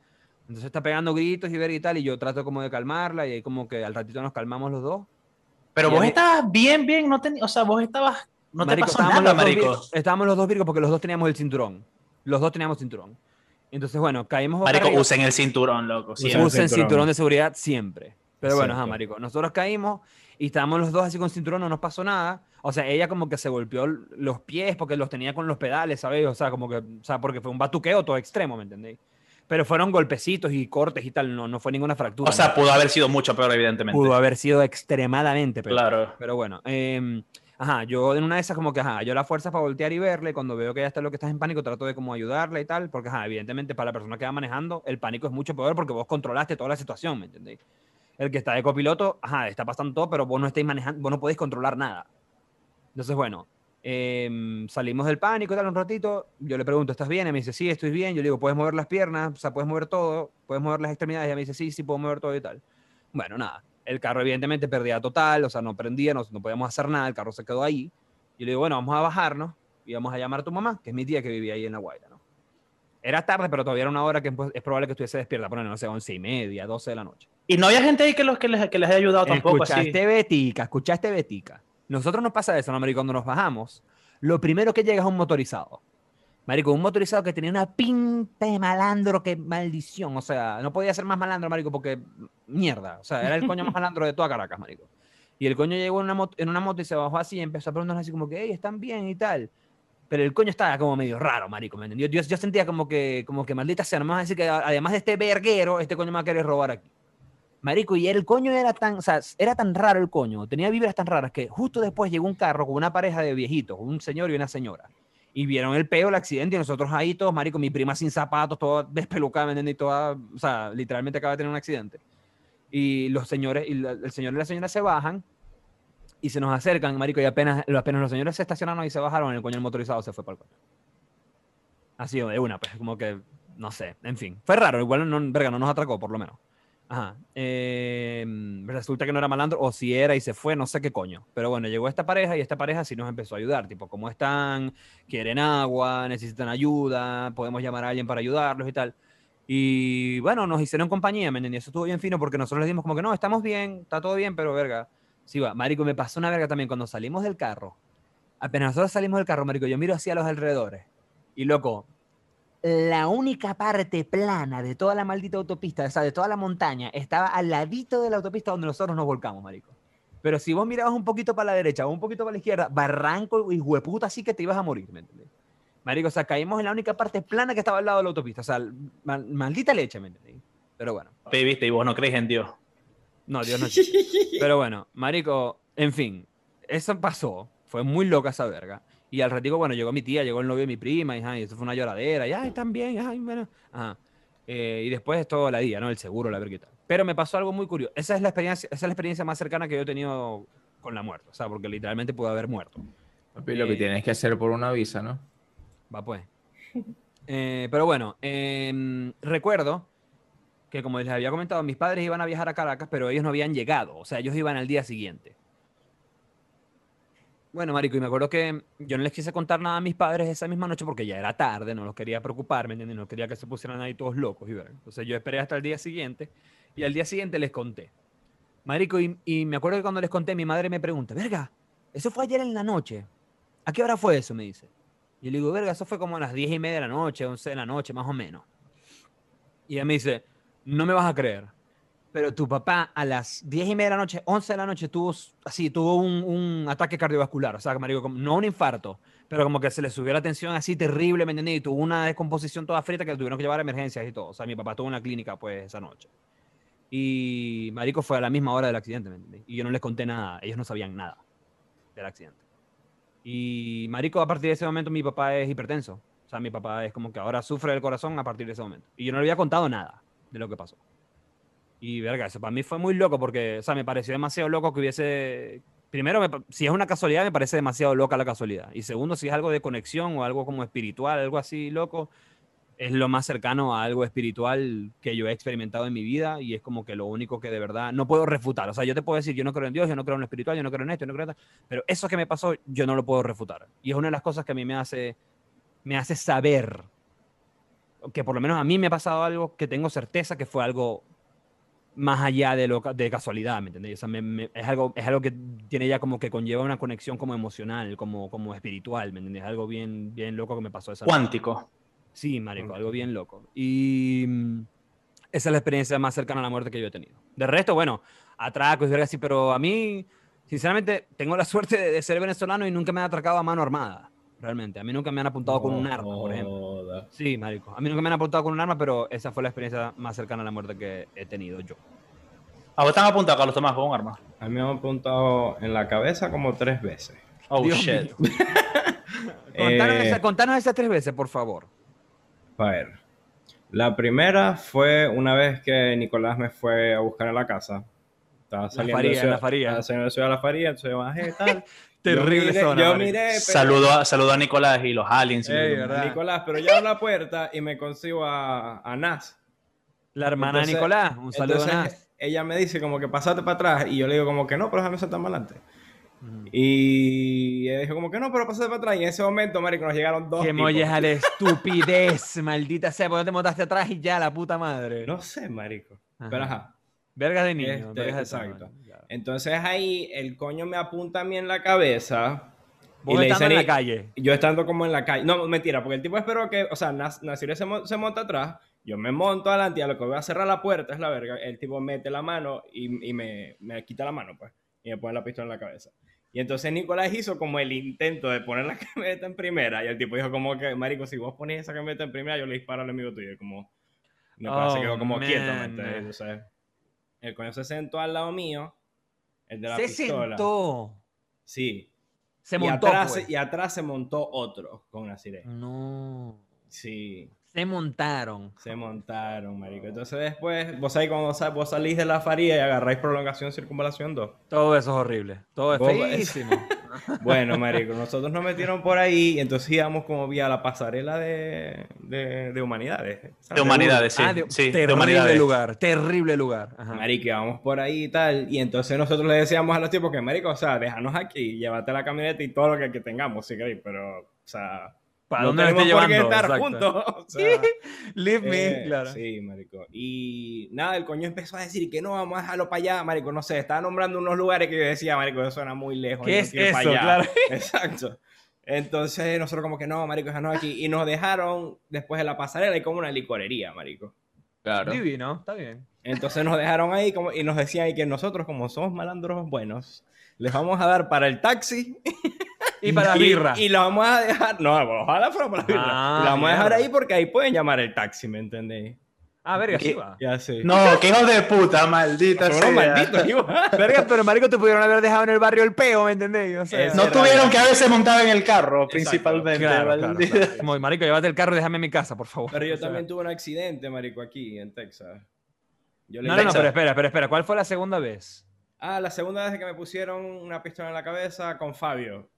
Entonces está pegando gritos y ver y tal, y yo trato como de calmarla, y ahí como que al ratito nos calmamos los dos. Pero Y vos mí- estabas bien, bien, no ten- o sea, vos estabas, no Marico, te pasó estábamos nada, los dos marico. virgos- estábamos los dos virgos porque los dos teníamos el cinturón. Los dos teníamos cinturón. Entonces, bueno, caímos Marico, arriba. usen el cinturón, loco. Usen siempre. usen cinturón. cinturón de seguridad siempre. Pero bueno, ajá, marico. Nosotros caímos y estábamos los dos así con cinturón, no nos pasó nada. O sea, ella como que se golpeó los pies porque los tenía con los pedales, ¿sabes? O sea, como que, o sea, porque fue un batuqueo todo extremo, ¿me entendéis? Pero fueron golpecitos y cortes y tal, no, no fue ninguna fractura. O sea, ¿no? pudo haber sido mucho peor, evidentemente. pudo haber sido extremadamente peor. Claro. Pero bueno, em, ajá, yo en una de esas como que, ajá, yo la fuerza para voltear y verle, cuando veo que ella está lo que estás en pánico, trato de como ayudarla y tal, porque, ajá, evidentemente para la persona que va manejando, el pánico es mucho peor porque vos controlaste toda la situación, ¿me entendéis? El que está de copiloto, ajá, está pasando todo, pero vos no estáis manejando, vos no podéis controlar nada. Entonces, bueno, em, salimos del pánico y tal un ratito, yo le pregunto, ¿estás bien? Y me dice, sí, estoy bien. Yo le digo, ¿puedes mover las piernas? O sea, ¿puedes mover todo? ¿Puedes mover las extremidades? Y ella me dice, sí, sí, puedo mover todo y tal. Bueno, nada. El carro evidentemente perdía total, o sea, no prendía, no, no podíamos hacer nada, el carro se quedó ahí. Y le digo, bueno, vamos a bajarnos y vamos a llamar a tu mamá, que es mi tía que vivía ahí en La Guaira, ¿no? Era tarde, pero todavía era una hora que pues, es probable que estuviese despierta, poner, no sé, once y media, 12 de la noche. Y no había gente ahí que, los, que, les, que les haya ayudado tampoco, así. Escuchaste Betica, escuchaste Betica. Nosotros nos pasa eso, ¿no, marico? Cuando nos bajamos, lo primero que llega es un motorizado. Marico, un motorizado que tenía una pinta de malandro, que maldición. O sea, no podía ser más malandro, marico, porque mierda. O sea, era el coño más malandro de toda Caracas, marico. Y el coño llegó en una, moto, en una moto y se bajó así y empezó a preguntarnos así como que, hey, están bien y tal. Pero el coño estaba como medio raro, marico, ¿me entendió? Yo, yo sentía como que, como que maldita sea, no me vas a decir que además de este verguero, este coño me va a querer robar aquí. Marico, y el coño era tan, o sea, era tan raro el coño, tenía vibras tan raras que justo después llegó un carro con una pareja de viejitos, un señor y una señora. Y vieron el peo, el accidente, y nosotros ahí todos, marico, mi prima sin zapatos, toda despelucada, ¿me? Y toda, o sea, literalmente acaba de tener un accidente. Y los señores, y el señor y la señora se bajan y se nos acercan, marico, y apenas, apenas los señores se estacionaron y se bajaron, el coño el motorizado se fue para el coño. Así de una, pues, como que, no sé, en fin. Fue raro, igual, no, verga, no nos atracó, por lo menos. Ajá. eh, resulta que no era malandro, o si era y se fue, no sé qué coño. Pero bueno, llegó esta pareja y esta pareja sí nos empezó a ayudar. Tipo, ¿cómo están? ¿Quieren agua? ¿Necesitan ayuda? ¿Podemos llamar a alguien para ayudarlos y tal? Y bueno, nos hicieron compañía, ¿me entendí? Eso estuvo bien fino porque nosotros les dimos como que no, estamos bien, está todo bien, pero verga, Sí, va. Marico, me pasó una verga también cuando salimos del carro. Apenas nosotros salimos del carro, Marico, yo miro hacia los alrededores. Y loco, la única parte plana de toda la maldita autopista, o sea, de toda la montaña, estaba al ladito de la autopista donde nosotros nos volcamos, Marico. Pero si vos mirabas un poquito para la derecha o un poquito para la izquierda, barranco y hueputa así que te ibas a morir, ¿me entiendes? Marico, o sea, caímos en la única parte plana que estaba al lado de la autopista. O sea, mal- maldita leche, ¿me entiendes? Pero bueno. Viste, y vos no crees en Dios. No, Dios no existe. Pero bueno, marico, en fin, eso pasó. Fue muy loca esa verga. Y al ratico, bueno, llegó mi tía, llegó el novio de mi prima, y, ajá, y eso fue una lloradera. Y, ay, también, ay, bueno. Ajá. Eh, y después es todo la día, ¿no? El seguro, la tal. Pero me pasó algo muy curioso. Esa es la experiencia, esa es la experiencia más cercana que yo he tenido con la muerte. O sea, porque literalmente pude haber muerto. Papi, lo que Eh, tienes que hacer por una visa, ¿no? Va pues. Eh, pero bueno, em, recuerdo que como les había comentado, mis padres iban a viajar a Caracas, pero ellos no habían llegado. O sea, ellos iban al día siguiente. Bueno, Marico, y me acuerdo que yo no les quise contar nada a mis padres esa misma noche porque ya era tarde, no los quería preocupar, ¿me entiendes? No quería que se pusieran ahí todos locos. Y. Entonces yo esperé hasta el día siguiente y al día siguiente les conté. Marico, y, y me acuerdo que cuando les conté, mi madre me pregunta, verga, eso fue ayer en la noche. ¿A qué hora fue eso? Me dice. Y yo le digo, verga, eso fue como a las 10 y media de la noche, 11 de la noche, más o menos. Y ella me dice, no me vas a creer, pero tu papá a las 10 y media de la noche, 11 de la noche, tuvo así, tuvo un, un ataque cardiovascular. O sea, marico, como- no un infarto, pero como que se le subió la tensión así terrible, ¿me entendés? Y tuvo una descomposición toda frita que tuvieron que llevar a emergencias y todo. O sea, mi papá estuvo en clínica, pues, esa noche. Y Marico fue a la misma hora del accidente. Y yo no les conté nada, ellos no sabían nada del accidente. Y Marico, a partir de ese momento mi papá es hipertenso. O sea, mi papá es como que ahora sufre del corazón a partir de ese momento. Y yo no le había contado nada de lo que pasó. Y verga, eso para mí fue muy loco porque, o sea, me pareció demasiado loco que hubiese... Primero, me si es una casualidad, me parece demasiado loca la casualidad. Y segundo, si es algo de conexión o algo como espiritual, algo así loco, es lo más cercano a algo espiritual que yo he experimentado en mi vida y es como que lo único que de verdad no puedo refutar. O sea, yo te puedo decir, yo no creo en Dios, yo no creo en lo espiritual, yo no creo en esto, yo no creo en esto, pero eso que me pasó, yo no lo puedo refutar. Y es una de las cosas que a mí me hace, me hace saber que por lo menos a mí me ha pasado algo que tengo certeza que fue algo más allá de, lo, de casualidad, ¿me entendés? O sea, me- me- es, algo, es algo que tiene ya como que conlleva una conexión como emocional, como, como espiritual, ¿me entendés? Algo bien, bien loco que me pasó esa. Cuántico. Sí, marico, algo bien loco. Y mm, esa es la experiencia más cercana a la muerte que yo he tenido. De resto, bueno, atracos y verga así, pero a mí, sinceramente, tengo la suerte de, de ser venezolano y nunca me han atracado a mano armada, realmente. A mí nunca me han apuntado con un arma, por ejemplo. Joda. Sí, marico. A mí nunca me han apuntado con un arma, pero esa fue la experiencia más cercana a la muerte que he tenido yo. ¿A vos están apuntados, Carlos Tomás, con un arma? A mí me han apuntado en la cabeza como tres veces. Oh, Dios shit. Contanos, Eh, esa- contanos esas tres veces, por favor. A ver. La primera fue una vez que Nicolás me fue a buscar a la casa. Estaba saliendo faría, de ciudad, la faría. estaba saliendo de ciudad a la faría, entonces yo bajé y tal. Terrible yo miré, zona, Yo marico. miré, pero- Saludo a, saludo a Nicolás y los aliens. Ey. Nicolás, pero yo abro la puerta y me consigo a, a Nas. La hermana de Nicolás, un saludo Entonces, a Nas. ella me dice como que pasate para atrás y yo le digo como que no, pero déjame sentar más adelante. Y ella dijo como que no, pero pasate para atrás. Y en ese momento, marico, nos llegaron dos Que tipos. molles a la estupidez, maldita sea, porque no te montaste atrás y ya, la puta madre. No sé, marico. Ajá. Pero ajá. Vergas de niño. Este, vergas de exacto. tamaño, claro. Entonces ahí el coño me apunta a mí en la cabeza. Vos le estando en dicen- la calle. Yo estando como en la calle. No, mentira, porque el tipo esperó que, o sea, Nas- Nasir se, se monta atrás, yo me monto adelante y a lo que voy a cerrar la puerta es la verga. El tipo mete la mano y, y me, me quita la mano, pues, y me pone la pistola en la cabeza. Y entonces Nicolás hizo como el intento de poner la camioneta en primera y el tipo dijo como que, marico, si vos pones esa camioneta en primera, yo le disparo al amigo tuyo. Y como, se Oh, quedó como quieto, ¿me man. entiendes? El coño se sentó al lado mío, el de la Se pistola. sentó. Sí. Se y montó. atrás, pues. y atrás se montó otro con Nasiré. No. Sí, Se montaron. se montaron, marico. Entonces después, vos sabés cuando vos salís de la faría y agarráis prolongación circunvalación 2. Todo eso es horrible. Todo es feísimo. Bueno, marico, nosotros nos metieron por ahí y entonces íbamos como vía la pasarela de, de, de humanidades. De humanidades, sí. Ah, de- sí, de terrible humanidades. lugar. Terrible lugar. Ajá. Marico, íbamos por ahí y tal. Y entonces nosotros le decíamos a los tipos que, marico, o sea, déjanos aquí, llévate la camioneta y todo lo que, que tengamos, si queréis. Pero, o sea, ¿Para no dónde me estoy llevando? estar Exacto. juntos. o sea, Leave me, eh, claro. Sí, marico. Y nada, el coño empezó a decir que no, vamos a dejarlo para allá, marico. No sé, estaba nombrando unos lugares que yo decía, marico, eso suena muy lejos. ¿Qué no es pa' eso? allá". Claro. Exacto. Entonces nosotros como que no, marico, no aquí. Y nos dejaron, después de la pasarela, hay como una licorería, marico. Claro. Divino, está bien. Entonces nos dejaron ahí como, y nos decían ahí que nosotros, como somos malandros buenos, les vamos a dar para el taxi Y para la y, birra. Y lo vamos a dejar, no, ojalá fuera para la birra. Ah, lo vamos a dejar ahí porque ahí pueden llamar el taxi, ¿me entendéis? Ah, verga, sí. Ya sé. No, qué hijos de puta, maldita sea. igual. Verga, pero marico, te pudieron haber dejado en el barrio el peo, ¿me entendés? O sea, Es- No tuvieron que haberse montado en el carro, principalmente. claro, marico, llévate el carro y déjame en mi casa, por favor. Pero yo O sea, también tuve un accidente, marico, aquí en Texas. Yo le No, no, no, pero espera, espera, espera. ¿Cuál fue la segunda vez? Ah, la segunda vez que me pusieron una pistola en la cabeza con Fabio.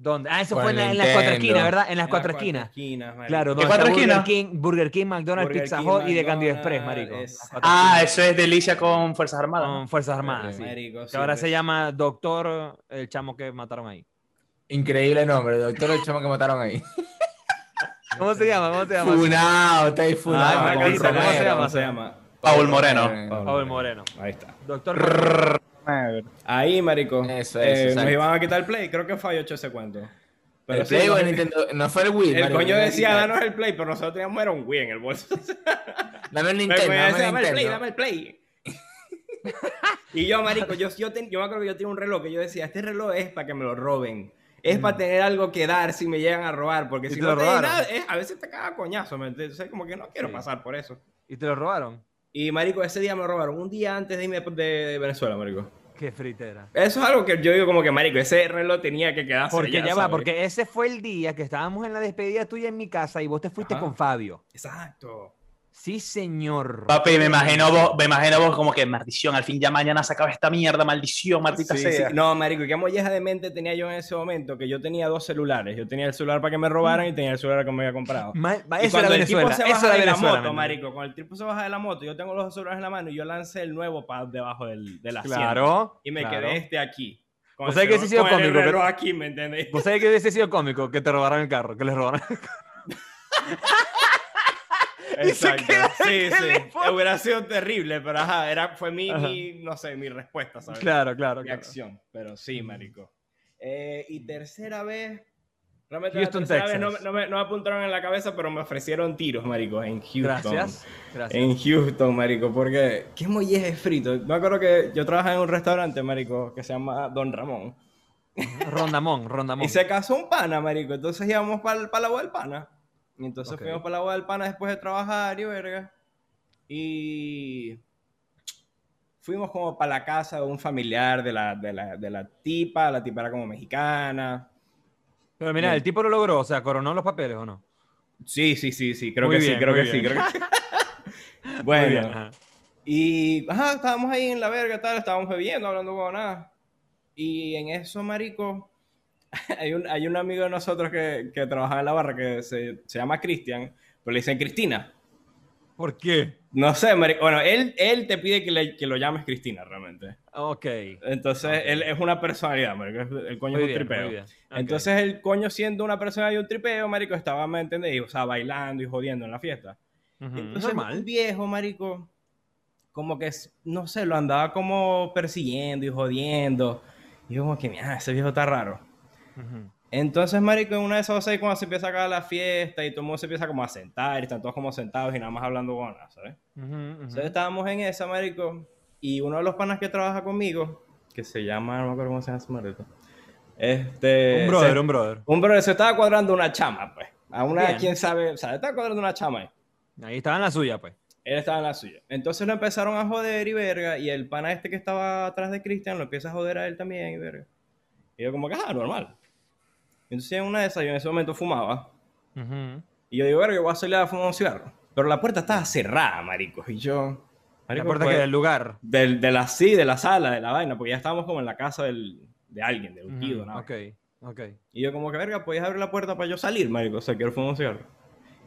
¿Dónde? Ah, eso fue en, el la- en las cuatro esquinas, ¿verdad? En las En cuatro las esquinas. esquinas, marico. Claro, ¿Qué donde cuatro Burger esquinas? King, Burger King, McDonald's, Burger Pizza Hut y de Candy Express, marico. es- cuatro Ah, eso es delicia con Fuerzas Armadas. Con Fuerzas Armadas, sí. Marico, Que sí, ahora pues. se llama Doctor, el chamo que mataron ahí. Increíble nombre, doctor el chamo que mataron ahí. ¿Cómo se llama? ¿Cómo se llama? Funado, está ahí funado. Ah, ¿cómo se llama? ¿Cómo se llama? Paul Moreno. Paul Moreno. Ahí está. Doctor Ahí, marico. Eso, eh, eso, nos exacto. iban a quitar el play. Creo que Fabio echó ese cuento. Pero el sí, Play o nos- el Nintendo, no fue el Wii. El marico, coño decía, danos el play, pero nosotros teníamos era un Wii en el bolso. Dame el Nintendo, dame decía, el dame el play, dame el play. y yo, marico, yo, yo, ten- yo me acuerdo que yo tenía un reloj que yo decía, este reloj es para que me lo roben. Es para tener algo que dar si me llegan a robar, porque ¿Y si te no lo te robaron? nada, es- a veces te caga coñazo, ¿me entiendes? Como que no quiero Sí. pasar por eso. ¿Y te lo robaron? Y, marico, ese día me lo robaron, un día antes de irme de, de Venezuela, marico. Qué fritera. Eso es algo que yo digo como que, marico, ese reloj tenía que quedarse Porque ya, va, ¿sabes? porque ese fue el día que estábamos en la despedida tuya en mi casa y vos te fuiste Ajá. con Fabio. Exacto. Sí, señor. Papi, me imagino vos, me imagino vos como que maldición, al fin ya mañana se acaba esta mierda, maldición, maldita Sí, sea. sí. No, marico, qué molleja de mente tenía yo en ese momento, que yo tenía dos celulares. Yo tenía el celular para que me robaran y tenía el celular que me había comprado. Ma- ma- Y eso era cuando el tipo Venezuela. se Eso baja era de la Venezuela. moto, ¿me marico, cuando el tipo se baja de la moto, yo tengo los dos celulares en la mano y yo lancé el nuevo para debajo del, del asiento. Claro. Y me claro. quedé este aquí. El sea que celu- ese ha sido el cómico, que- aquí, ¿me entendés? ¿Vos sabés que hubiese sido cómico que te robaran el carro? Que les robaran. y se Exacto. Sí, sí. Hubiera sido terrible, pero ajá, era, fue mi, Ajá. mi, no sé, mi respuesta, ¿sabes? claro, claro. mi claro. acción. Pero sí, marico. Eh, y tercera vez. Realmente Houston, la tercera vez no, Texas. no me, no me apuntaron en la cabeza, pero me ofrecieron tiros, marico, en Houston. Gracias. Gracias. En Houston, marico, porque qué molleje frito. Me acuerdo que yo trabajaba en un restaurante, marico, que se llama Don Ramón. Rondamón, Rondamón. Y se casó un pana, marico. Entonces íbamos para la boda del pana. Y entonces Ok. fuimos para la boda del pana después de trabajar y verga. Y fuimos como para la casa de un familiar de la, de la, de la tipa. La tipa era como mexicana. Pero mira, el tipo lo logró, o sea, coronó los papeles o no. Sí, sí, sí, sí. Creo Muy que sí, bien, creo muy que sí, bien. creo que sí. Bueno. bien, ajá. Y, ajá, estábamos ahí en la verga, tal, estábamos bebiendo, hablando con nada. Y en eso, marico, hay un, hay un amigo de nosotros que, que trabaja en la barra que se, se llama Cristian, pero le dicen Cristina. ¿Por qué? No sé, marico. Bueno, él, él te pide que, le- que lo llames Cristina, realmente. Ok. Entonces, él es una personalidad, marico. El coño Muy es un bien, tripeo. muy bien. Ok. Entonces, el coño siendo una persona y un tripeo, marico, estaba, ¿me entendés? O sea, bailando y jodiendo en la fiesta. Ujú, Entonces, Normal. un viejo, marico, como que, no sé, lo andaba como persiguiendo y jodiendo. Y yo como que, mira, ese viejo está raro. Entonces, marico, en una de esas cosas, cuando se empieza a acabar la fiesta y todo el mundo se empieza como a sentar y están todos como sentados y nada más hablando con nada, ¿sabes? Ujú, ujú. Entonces estábamos en esa, marico, y uno de los panas que trabaja conmigo, que se llama, no me acuerdo cómo se llama su marico, este... Un brother, se- un brother. un brother, se estaba cuadrando una chama, pues. A una, Bien. quién sabe, o sea, estaba cuadrando una chama ahí. Ahí estaba en la suya, pues. Él estaba en la suya. Entonces lo empezaron a joder y verga. Y el pana este que estaba atrás de Cristian lo empieza a joder a él también y verga. Y yo como que, ah, normal. Entonces en una de esas yo en ese momento fumaba. Ujú. Y yo digo, verga, yo voy a salir a fumar un cigarro. Pero la puerta estaba cerrada, marico. Y yo... La marico, puerta pues, que del lugar. del- de la sí, de la sala, de la vaina. Porque ya estábamos como en la casa del, de alguien, de un tío, ¿no? Ok, ok. Y yo como que, verga, podías abrir la puerta para yo salir, marico. O sea, quiero fumar un cigarro.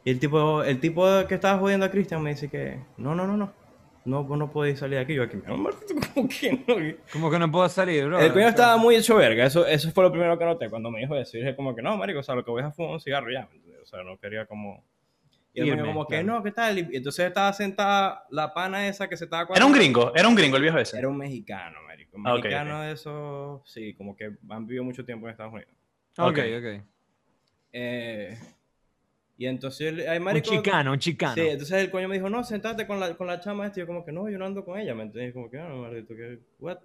Y el tipo, el tipo que estaba jodiendo a Cristian me dice que, no, no, no, no. No, vos no podéis salir de aquí. Yo aquí, "No, Marquito, ¿cómo que no? ¿Cómo que no puedo salir, bro? El coño estaba muy hecho verga, eso, eso fue lo primero que noté cuando me dijo eso. Y dije como que no, marico, o sea, lo que voy a fumar es un cigarro ya. ¿me entiendes? O sea, no quería como... Y el como que claro. no, ¿qué tal? Y entonces estaba sentada la pana esa que se estaba... Era un gringo, era un gringo el viejo ese. Era un mexicano, marico. Un Ah, mexicano de esos, sí, como que han vivido mucho tiempo en Estados Unidos. Ok, Ok. ok. Eh, y entonces, el- ay, Un marico... chicano, un chicano. Sí, entonces el coño me dijo, no, sentate con la, con la chama esta. Y yo como que no, yo no ando con ella, ¿me entiendes? Como que, ah, no, maldito, que, what?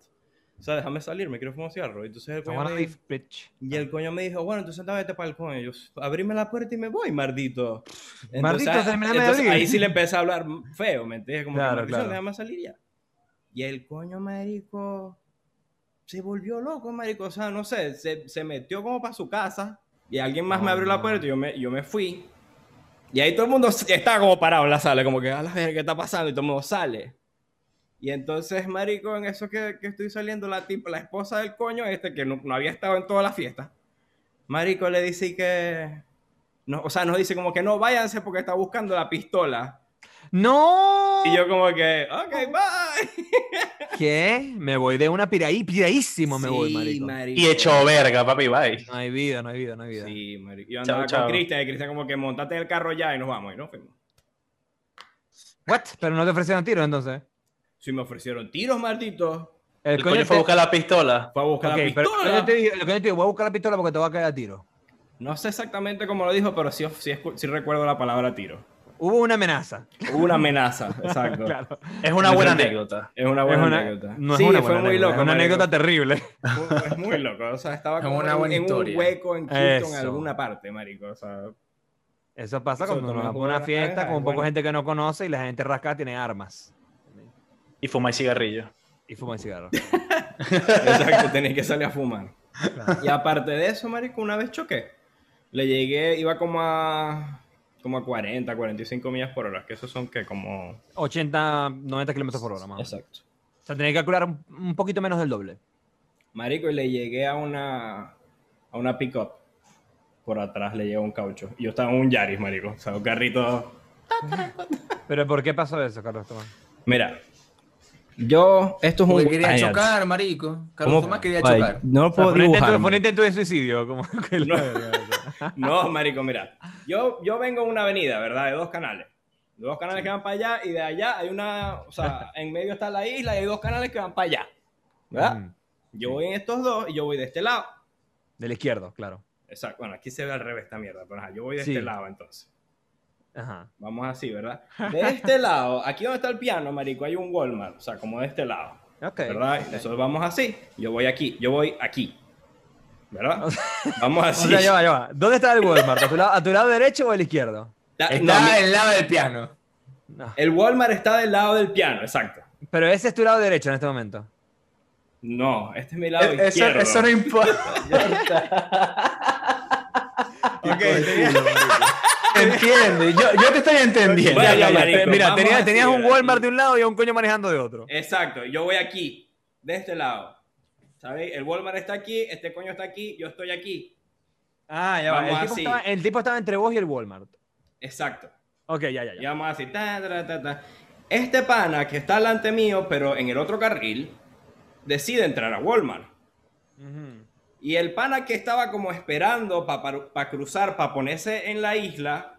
O sea, déjame salir, me quiero fumar un cigarro. Y entonces el coño me dijo, bitch. y el coño me dijo, bueno, entonces vete para el coño. Yo, abrime la puerta y me voy, mardito. Entonces, Mardito, ah, de entonces, ahí sí le empecé a hablar feo, ¿me entiendes? Como Claro, que, claro. déjame salir ya. Y el coño, marico, se volvió loco, marico. O sea, no sé, se, se metió como para su casa. Y alguien más me abrió la puerta y yo me, yo me fui. Y ahí todo el mundo estaba como parado en la sala, como que, a la verga, ¿qué está pasando? Y todo el mundo sale. Y entonces, marico, en eso que, que estoy saliendo, la tipa, la esposa del coño este, que no, no había estado en toda la fiesta, marico le dice que... No, o sea, nos dice como que no, váyanse porque está buscando la pistola. ¡No! Y yo como que, ok, bye. ¿Qué? Me voy de una piraí, piraísimo me voy, Sí, marico. marico. Y hecho verga, papi, bye. No hay vida, no hay vida, no hay vida. Sí, marico. Yo andaba chao. con Cristian y Cristian como que montate en el carro ya y nos vamos. Y nos fuimos. ¿What? Pero no te ofrecieron tiros entonces. Sí me ofrecieron tiros, malditos. El coño fue a buscar la pistola. Fue a buscar Ok, la pero pistola. yo te dije, que yo te digo, voy a buscar la pistola porque te va a caer a tiro. No sé exactamente cómo lo dijo, pero sí, sí, sí recuerdo la palabra tiro. Hubo una amenaza. Hubo una amenaza, exacto. Claro. Es una buena sentí- anécdota. Es una Es buena una- anécdota. No es sí, una fue buena muy anécdota, loco. es una marico. anécdota terrible. Fue- Es muy loco. O sea, estaba Es como una en, buena en un historia. hueco en Houston, en Eso. alguna parte, marico. O sea, Eso pasa Eso cuando uno va una fiesta con un poco bueno. gente que no conoce y la gente rascada tiene armas. Y fuma cigarrillo. Y fuma cigarros. exacto, tenés que salir a fumar. Y aparte de eso, marico, una vez choqué. Le llegué, iba como a como a 40, 45 millas por hora, que esos son que como 80, 90 kilómetros por hora, más. o exacto. O sea, tenía que calcular un, un poquito menos del doble. Marico, y le llegué a una a una pickup. Por atrás le llegó un caucho. Y yo estaba en un Yaris, marico. O sea, un carrito. Pero ¿por qué pasó eso, Carlos Tomás? Mira, yo esto es un Porque quería chocar, marico. Carlos ¿cómo? Tomás quería Ay, chocar. No puedo Fue un, intento, dibujar. fue un marico. intento de suicidio. Como que No. No, marico, mira. Yo, yo vengo en una avenida, ¿verdad? De dos canales. De dos canales que van para allá y de allá hay una... O sea, en medio está la isla y hay dos canales que van para allá. ¿Verdad? Mm. Yo voy en estos dos y yo voy de este lado. Del izquierdo, claro. Exacto. Bueno, aquí se ve al revés esta mierda, pero ajá, yo voy de Sí. este lado entonces. Ajá. Vamos así, ¿verdad? De este lado, aquí donde está el piano, marico, hay un Walmart. O sea, como de este lado. Ok. ¿Verdad? Nosotros vamos así. Yo voy aquí. Yo voy aquí. ¿Verdad? Vamos O así. sea, ya va, ya va. ¿Dónde está el Walmart? ¿A tu, lado, a tu lado derecho o el izquierdo? La- Está del lado del piano. No. el Walmart está del lado del piano, exacto. Pero ese es tu lado derecho en este momento. No, este es mi lado Eso, izquierdo. eso no importa. Ok, Entiende, yo, yo te estoy entendiendo. Bueno, Ya, ya, ya. marico, Mira, tenías, un. Walmart de un lado y un coño manejando de otro. Exacto, yo voy aquí, de este lado. ¿Sabéis? El Walmart está aquí, este coño está aquí, yo estoy aquí. Ah, ya va. Vamos El tipo, así. estaba, el tipo estaba entre vos y el Walmart. Exacto. Ok, ya, ya, Y ya. vamos así. ta, ta, ta. Este pana que está delante mío, pero en el otro carril, decide entrar a Walmart. Y el pana que estaba como esperando para cruzar, para ponerse en la isla,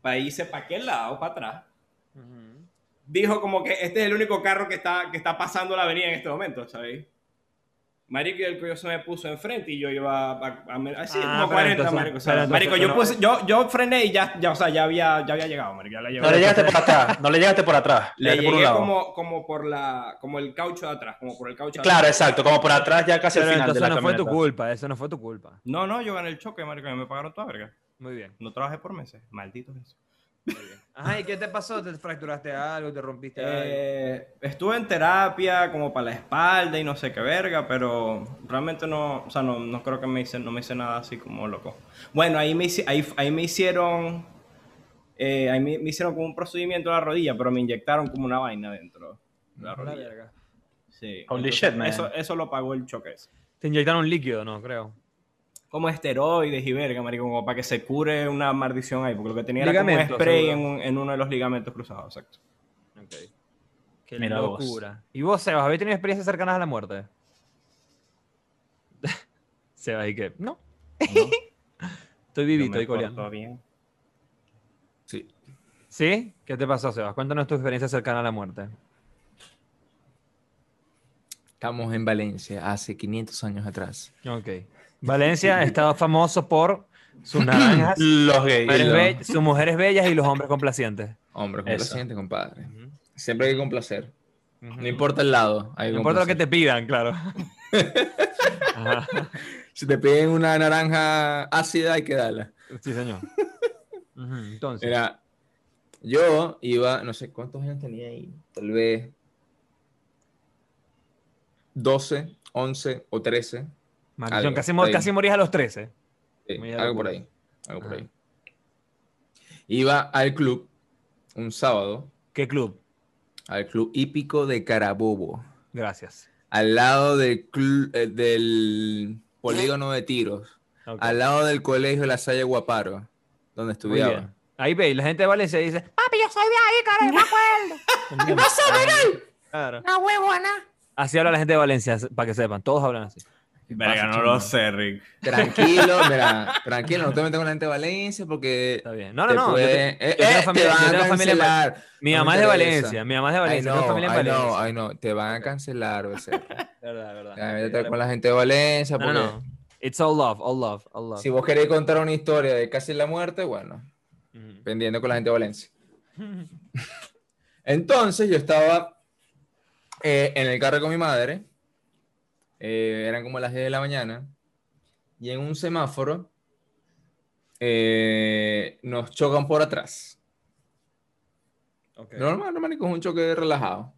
para irse para aquel lado, para atrás, dijo como que este es el único carro que está, que está pasando la avenida en este momento, ¿sabéis? Marico el coño se me puso enfrente y yo iba a, a- a- así, Ah, como pero 40, entonces- marico. o sea, pero entonces marico, yo, no- puse, yo, yo frené y ya, ya, o sea, ya había, ya había llegado, marico. Ya la llevé. No le llegaste por atrás, no le llegaste por atrás. Le llegaste por un llegué lado. como, como por la, como el caucho de atrás, como por el caucho de Claro, atrás. exacto, como por atrás ya casi al Pero final de entonces la no fue tu culpa, eso no fue tu culpa. No, no, yo gané el choque, marico, y me pagaron toda verga. Muy bien. No trabajé por meses, malditos eso. Ajá, ¿y qué te pasó? ¿Te fracturaste algo? ¿Te rompiste algo? Eh, estuve en terapia como para la espalda y no sé qué verga, pero realmente no, o sea, no, no creo que me hice, no me hice nada así como loco. Bueno, ahí me, hici- ahí, ahí me hicieron, eh, ahí me, me hicieron como un procedimiento en la rodilla, pero me inyectaron como una vaina dentro de la La rodilla. verga. Sí. Holy entonces, shit, man. Eso, eso lo pagó el choque ese. Te inyectaron líquido, ¿no? Creo. Como esteroides y verga, marico, como para que se cure una maldición ahí, porque lo que tenía era como un spray en, un- en uno de los ligamentos cruzados, exacto. Ok. Qué Mira vos. locura. ¿Y vos, Sebas, habéis tenido experiencias cercanas a la muerte? Sebas, ¿y qué? No. Estoy vivito y coleando. Todo bien. Sí. ¿Sí? ¿Qué te pasó, Sebas? Cuéntanos tu experiencia cercana a la muerte. Estamos en Valencia hace 500 años atrás. Ok. Valencia estaba famoso por sus naranjas, Los gays. mujeres Los- be- sus mujeres bellas y los hombres complacientes. Hombre, Eso. complaciente, compadre. Siempre hay que complacer. No importa el lado. No importa lo que te pidan, claro. Ajá. Si te piden una naranja ácida, hay que darla. Sí, señor. Entonces, Mira, yo iba, no sé cuántos años tenía ahí, tal vez 12, 11 o 13. Maldición, casi, casi morís a los 13. Sí, Muy algo por ahí. Algo por ahí. Iba al club un sábado, ¿Qué club? al club hípico de Carabobo, Gracias. al lado del, eh, del polígono de tiros, al lado del colegio La Salle Guaparo, donde estudiaba. Ahí veis, la gente de Valencia dice, papi, yo soy de ahí, carajo, me acuerdo. vas a ver Claro. ¡Una huevona! Así habla la gente de Valencia, para que sepan, todos hablan así. Verga, no lo sé, Rick. Tranquilo, mira, tranquilo, no te metas con la gente de Valencia porque Está bien. No, no, no. yo puede- te- eh, yo tengo eh, familia- te van yo a tengo familia en. Mi no mamá es de. Valencia, mi mamá es de Ay, Valencia, no, tengo familia en Valencia. no, ay, no, te van a cancelar, becerra. Verdad, verdad. Ya, métete con la gente de Valencia No, porque no, no. It's all love, all love, all love. si vos querés contar una historia de casi la muerte, bueno, pendiente con la gente de Valencia. Entonces yo estaba eh, en el carro con mi madre, eh, eran como las 10 de la mañana, y en un semáforo eh, nos chocan por atrás. Ok. Normal, no, marico, es un choque relajado.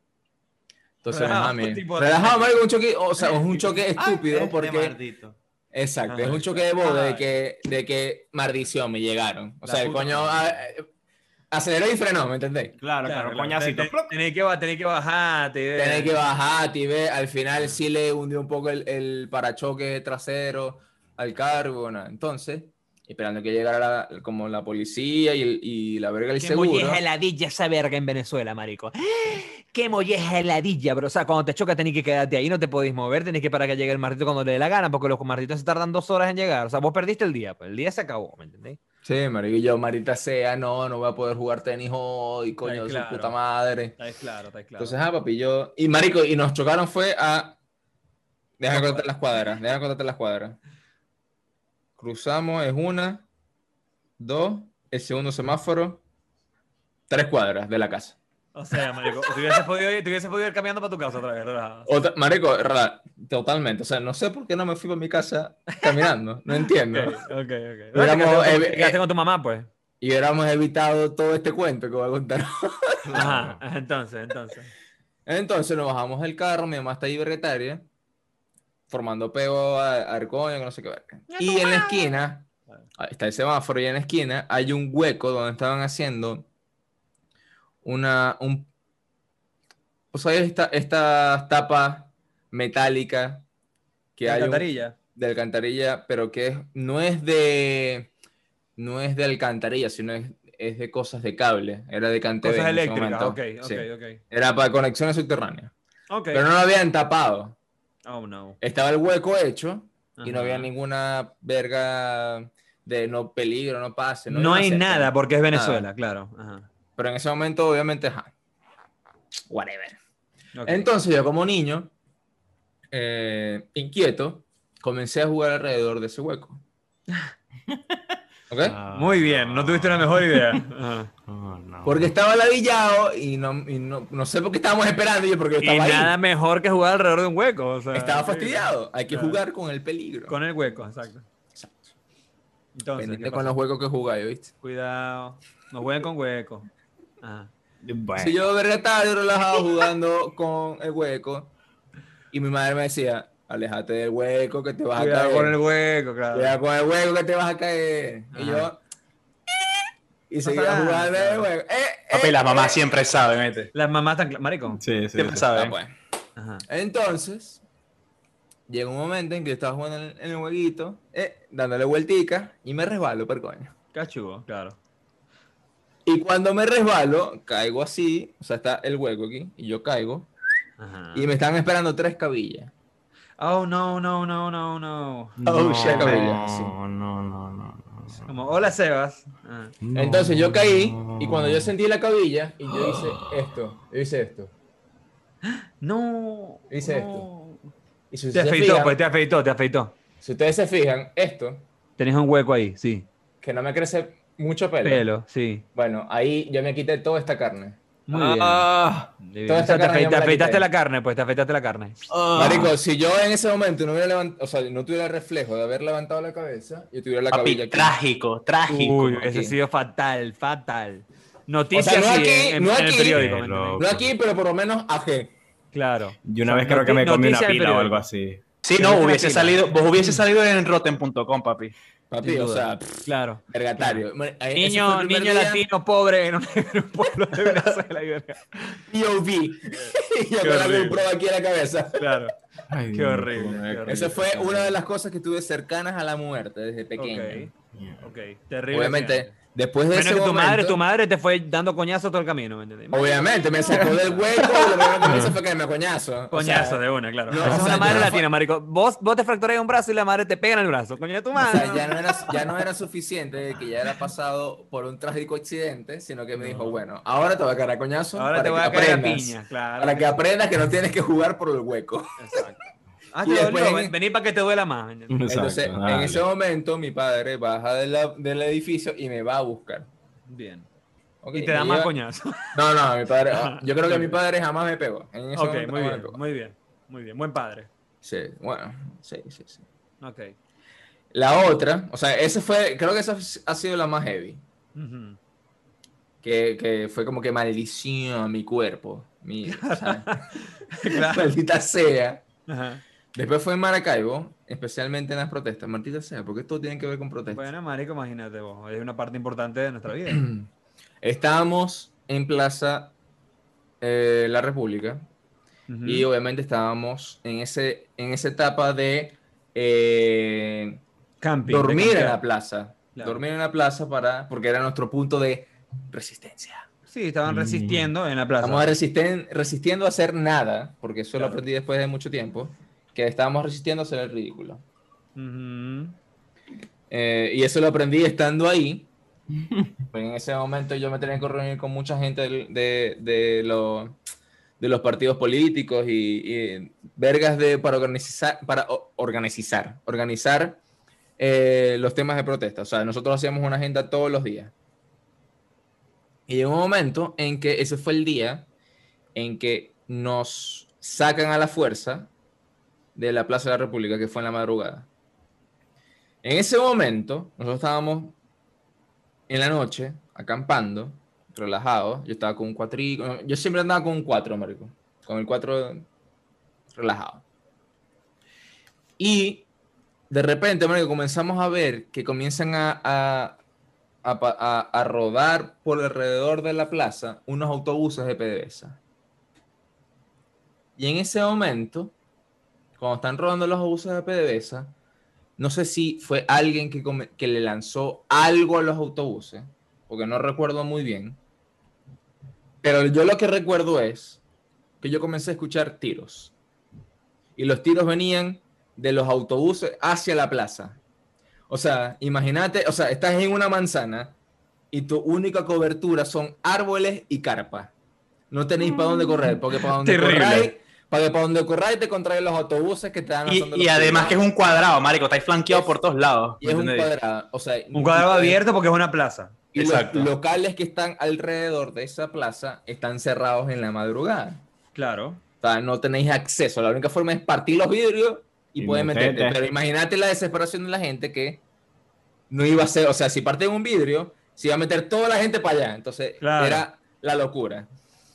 Entonces, Relajado, ajá, mi- tipo- relajado, marico, un choque, o sea, es un choque estúpido porque... este maldito. Exacto, Ajá. es un choque de boda de que, de que maldición me llegaron. O sea, el coño. Aceleró y frenó, ¿me entendés? Claro, claro, coñacito. Ten- ten- Tenéis que, tenéis que bajar, te Tenés que bajar, y ve, al final sí le hundió un poco el, el parachoque trasero al cargo, bueno, entonces, esperando que llegara la- como la policía y, el- y la verga del Qué seguro. molleja heladilla esa verga en Venezuela, marico. Qué molleja heladilla, bro. O sea, cuando te choca tenés que quedarte ahí, no te podés mover, tenés que parar que llegue el martito cuando le dé la gana, porque los martitos se tardan dos horas en llegar. O sea, vos perdiste el día, pues el día se acabó, ¿me entendés? Sí, marico, yo, marita sea, no, no voy a poder jugar tenis hoy, coño, de su puta madre. Está claro, está claro. Entonces, ah, papi, yo. Y marico, y nos chocaron fue a. Déjame contarte las cuadras, déjame contarte las cuadras. Cruzamos, es una, dos, el segundo semáforo, tres cuadras de la casa. O sea, marico, te hubieses podido ir, te hubieses podido ir caminando para tu casa otra vez, ¿verdad? Otra- marico, totalmente. O sea, no sé por qué no me fui para mi casa caminando, no entiendo. Ok, ok, ok. Hubiéramos, Bueno, te quedaste con- eh, eh, con tu mamá, pues. Y hubiéramos evitado todo este cuento que voy a contar. Ajá, entonces, entonces. Entonces nos bajamos del carro, mi mamá está ahí vergataria, formando pego a, a Arcoño, que no sé qué ver. Y en la esquina, ahí está el semáforo, y en la esquina hay un hueco donde estaban haciendo una, un, o sea, esta, estas tapas metálicas que hay un- Alcantarilla. de alcantarilla, pero que es- no es de, no es de alcantarilla, sino es, es de cosas de cable, era de cantebé Cosas eléctricas, ok, ok, Sí. ok. Era para conexiones subterráneas. Ok. Pero no lo habían tapado. Oh, no. Estaba el hueco hecho y no había ninguna verga de no peligro, no pase. No, hay nada. porque es Venezuela, claro. Ajá. Pero en ese momento, obviamente, ajá. Whatever. Ok. Entonces, yo como niño, eh, inquieto, comencé a jugar alrededor de ese hueco. ¿Ok? Ah, Muy bien, no tuviste una mejor idea. Ajá. Oh, no. Porque estaba ladillado y no, y no, no sé por qué estábamos esperando yo, porque yo Y estaba ahí. nada mejor que jugar alrededor de un hueco. o sea, Estaba fastidiado. Hay que Claro. jugar con el peligro. Con el hueco, exacto. Entonces, Pendiente ¿qué con los huecos que jugáis, ¿viste? Cuidado. No jueguen con hueco. Ajá. Bueno. Si yo verga tarde relajado jugando con el hueco y mi madre me decía, aléjate del hueco que te vas a caer. con el hueco, claro. Cuidado con el hueco que te vas a caer. Y yo y seguía jugando el claro. hueco. Eh, Papi, eh, las mamás eh. siempre saben, ¿viste? Las mamás están... cla- Marico. Sí, sí. Siempre sí. Ah, saben. pues. Ajá. Entonces, llega un momento en que yo estaba jugando en el, en el jueguito, eh, dándole vueltica y me resbalo, per coño. Cachugo, claro. Y cuando me resbalo, caigo así, o sea, está el hueco aquí, y yo caigo, Ajá. y me están esperando tres cabillas. Oh, no, no, no, no, no. Oh, no, shit, cabello, sí. no, no, no, no. Como, hola, Sebas. Ah. Entonces yo caí, y cuando yo sentí la cabilla, y yo hice esto, yo hice esto. No. Hice no. Y si Te afeitó, fijan, pues te afeitó, te afeitó. si ustedes se fijan, esto, Tenés un hueco ahí, sí. que no me crece mucho pelo, Pelo, sí. bueno, ahí yo me quité toda esta carne. Muy bien. Ah, bien. toda O sea, esta te, carne te la afeitaste quité. la carne, pues te afeitaste la carne. ah. Marico, si yo en ese momento no hubiera levantado, o sea, no tuviera el reflejo de haber levantado la cabeza, yo tuviera la Papi, cabilla aquí. trágico, trágico. Uy, ese ha sido fatal, fatal. Noticias O sea, no aquí, en, en- no en el aquí. periódico. ¿me Qué entiendes? No aquí, pero por lo menos AG. Claro. Yo una O sea, vez creo que me comí una pila o periódico. algo así. Sí, no, es hubiese salido, vos hubiese salido en rotten.com, papi. Papi, o sea, pff, Claro. vergatario. Fue Niño, niño día, latino pobre en un, en un pueblo de Venezuela. POV. y la horrible. GoPro aquí en la cabeza. Claro. Ay, Qué horrible, qué. Esa fue una de las cosas que tuve cercanas a la muerte desde pequeño. Ok, ok. Terrible. Obviamente. Después de Menos ese que tu momento, madre, tu madre te fue dando coñazo todo el camino, ¿me entiendes? obviamente me sacó del hueco y lo primero que me hizo fue que me coñazo. O sea, Coñazo de una, claro. no, Esa o es una madre latina, marico. Vos, vos te fracturás un brazo y la madre te pega en el brazo. Coño de tu O madre. sea, ya no, era, ya no era suficiente de que ya era pasado por un trágico accidente, sino que me dijo, bueno, ahora te voy a caer a coñazo Ahora para te voy que a caer a piña, claro. Para que aprendas que no tienes que jugar por el hueco. Exacto. Ah, Y te después dolió. en- Vení para que te duela más. Entonces, en dale. ese momento, mi padre baja de la- del edificio y me va a buscar. Bien. Y te da más lleva- coñazo. No, no, mi padre, ah, yo creo que mi padre jamás me pegó. En ese Ok, momento muy bien, pegó. muy bien. Muy bien. Buen padre. Sí, bueno, sí, sí, sí. Ok. La otra, o sea, esa fue, creo que esa ha sido la más heavy. Que, que fue como que maldición a mi cuerpo. Mi, Claro. maldita sea. Ajá. Después fue en Maracaibo, especialmente en las protestas. Maldita sea, porque esto tiene que ver con protestas. Bueno, marico, imagínate vos. Es una parte importante de nuestra vida. Estábamos en Plaza eh, La República Ujú. y obviamente estábamos en, ese, en esa etapa de eh, Camping. de dormir en campear. la plaza. Claro. Dormir en la plaza para, porque era nuestro punto de resistencia. Sí, estaban Mm. resistiendo en la plaza. Estamos resisten- resistiendo a hacer nada, porque eso lo Claro. aprendí después de mucho tiempo, que estábamos resistiendo a hacer el ridículo. Eh, y eso lo aprendí estando ahí. Pues en ese momento yo me tenía que reunir con mucha gente de, de, lo- de los partidos políticos y, y vergas de, para organizar, para organizar, organizar eh, los temas de protesta. O sea, nosotros hacíamos una agenda todos los días. Y llegó un momento en que ese fue el día en que nos sacan a la fuerza de la Plaza de la República, que fue en la madrugada. En ese momento, nosotros estábamos en la noche, acampando, relajados. Yo estaba con un cuatrico. Yo siempre andaba con un cuatro, marico. Con el cuatro relajado. Y de repente, marico, comenzamos a ver que comienzan a, a, a a rodar por alrededor de la plaza unos autobuses de PDVSA. Y en ese momento, cuando están rodando los autobuses de PDVSA, no sé si fue alguien que, come- que le lanzó algo a los autobuses, porque no recuerdo muy bien. Pero yo lo que recuerdo es que yo comencé a escuchar tiros. Y los tiros venían de los autobuses hacia la plaza. O sea, imagínate, o sea, estás en una manzana y tu única cobertura son árboles y carpa. No tenéis para dónde correr, porque para donde Terrible. Corráis, para que para donde corráis te encontráis los autobuses que te dan Y, y además que es un cuadrado, marico, estáis flanqueado por todos lados. y es un cuadrado, o sea, Un cuadrado abierto porque es una plaza. Y los Exacto. locales que están alrededor de esa plaza están cerrados en la madrugada. Claro. O sea, no tenéis acceso. La única forma es partir los vidrios y, Y pueden meterte. Pero imagínate la desesperación de la gente que no iba a ser, o sea, si parten un vidrio, se iba a meter toda la gente para allá. Entonces Claro. era la locura.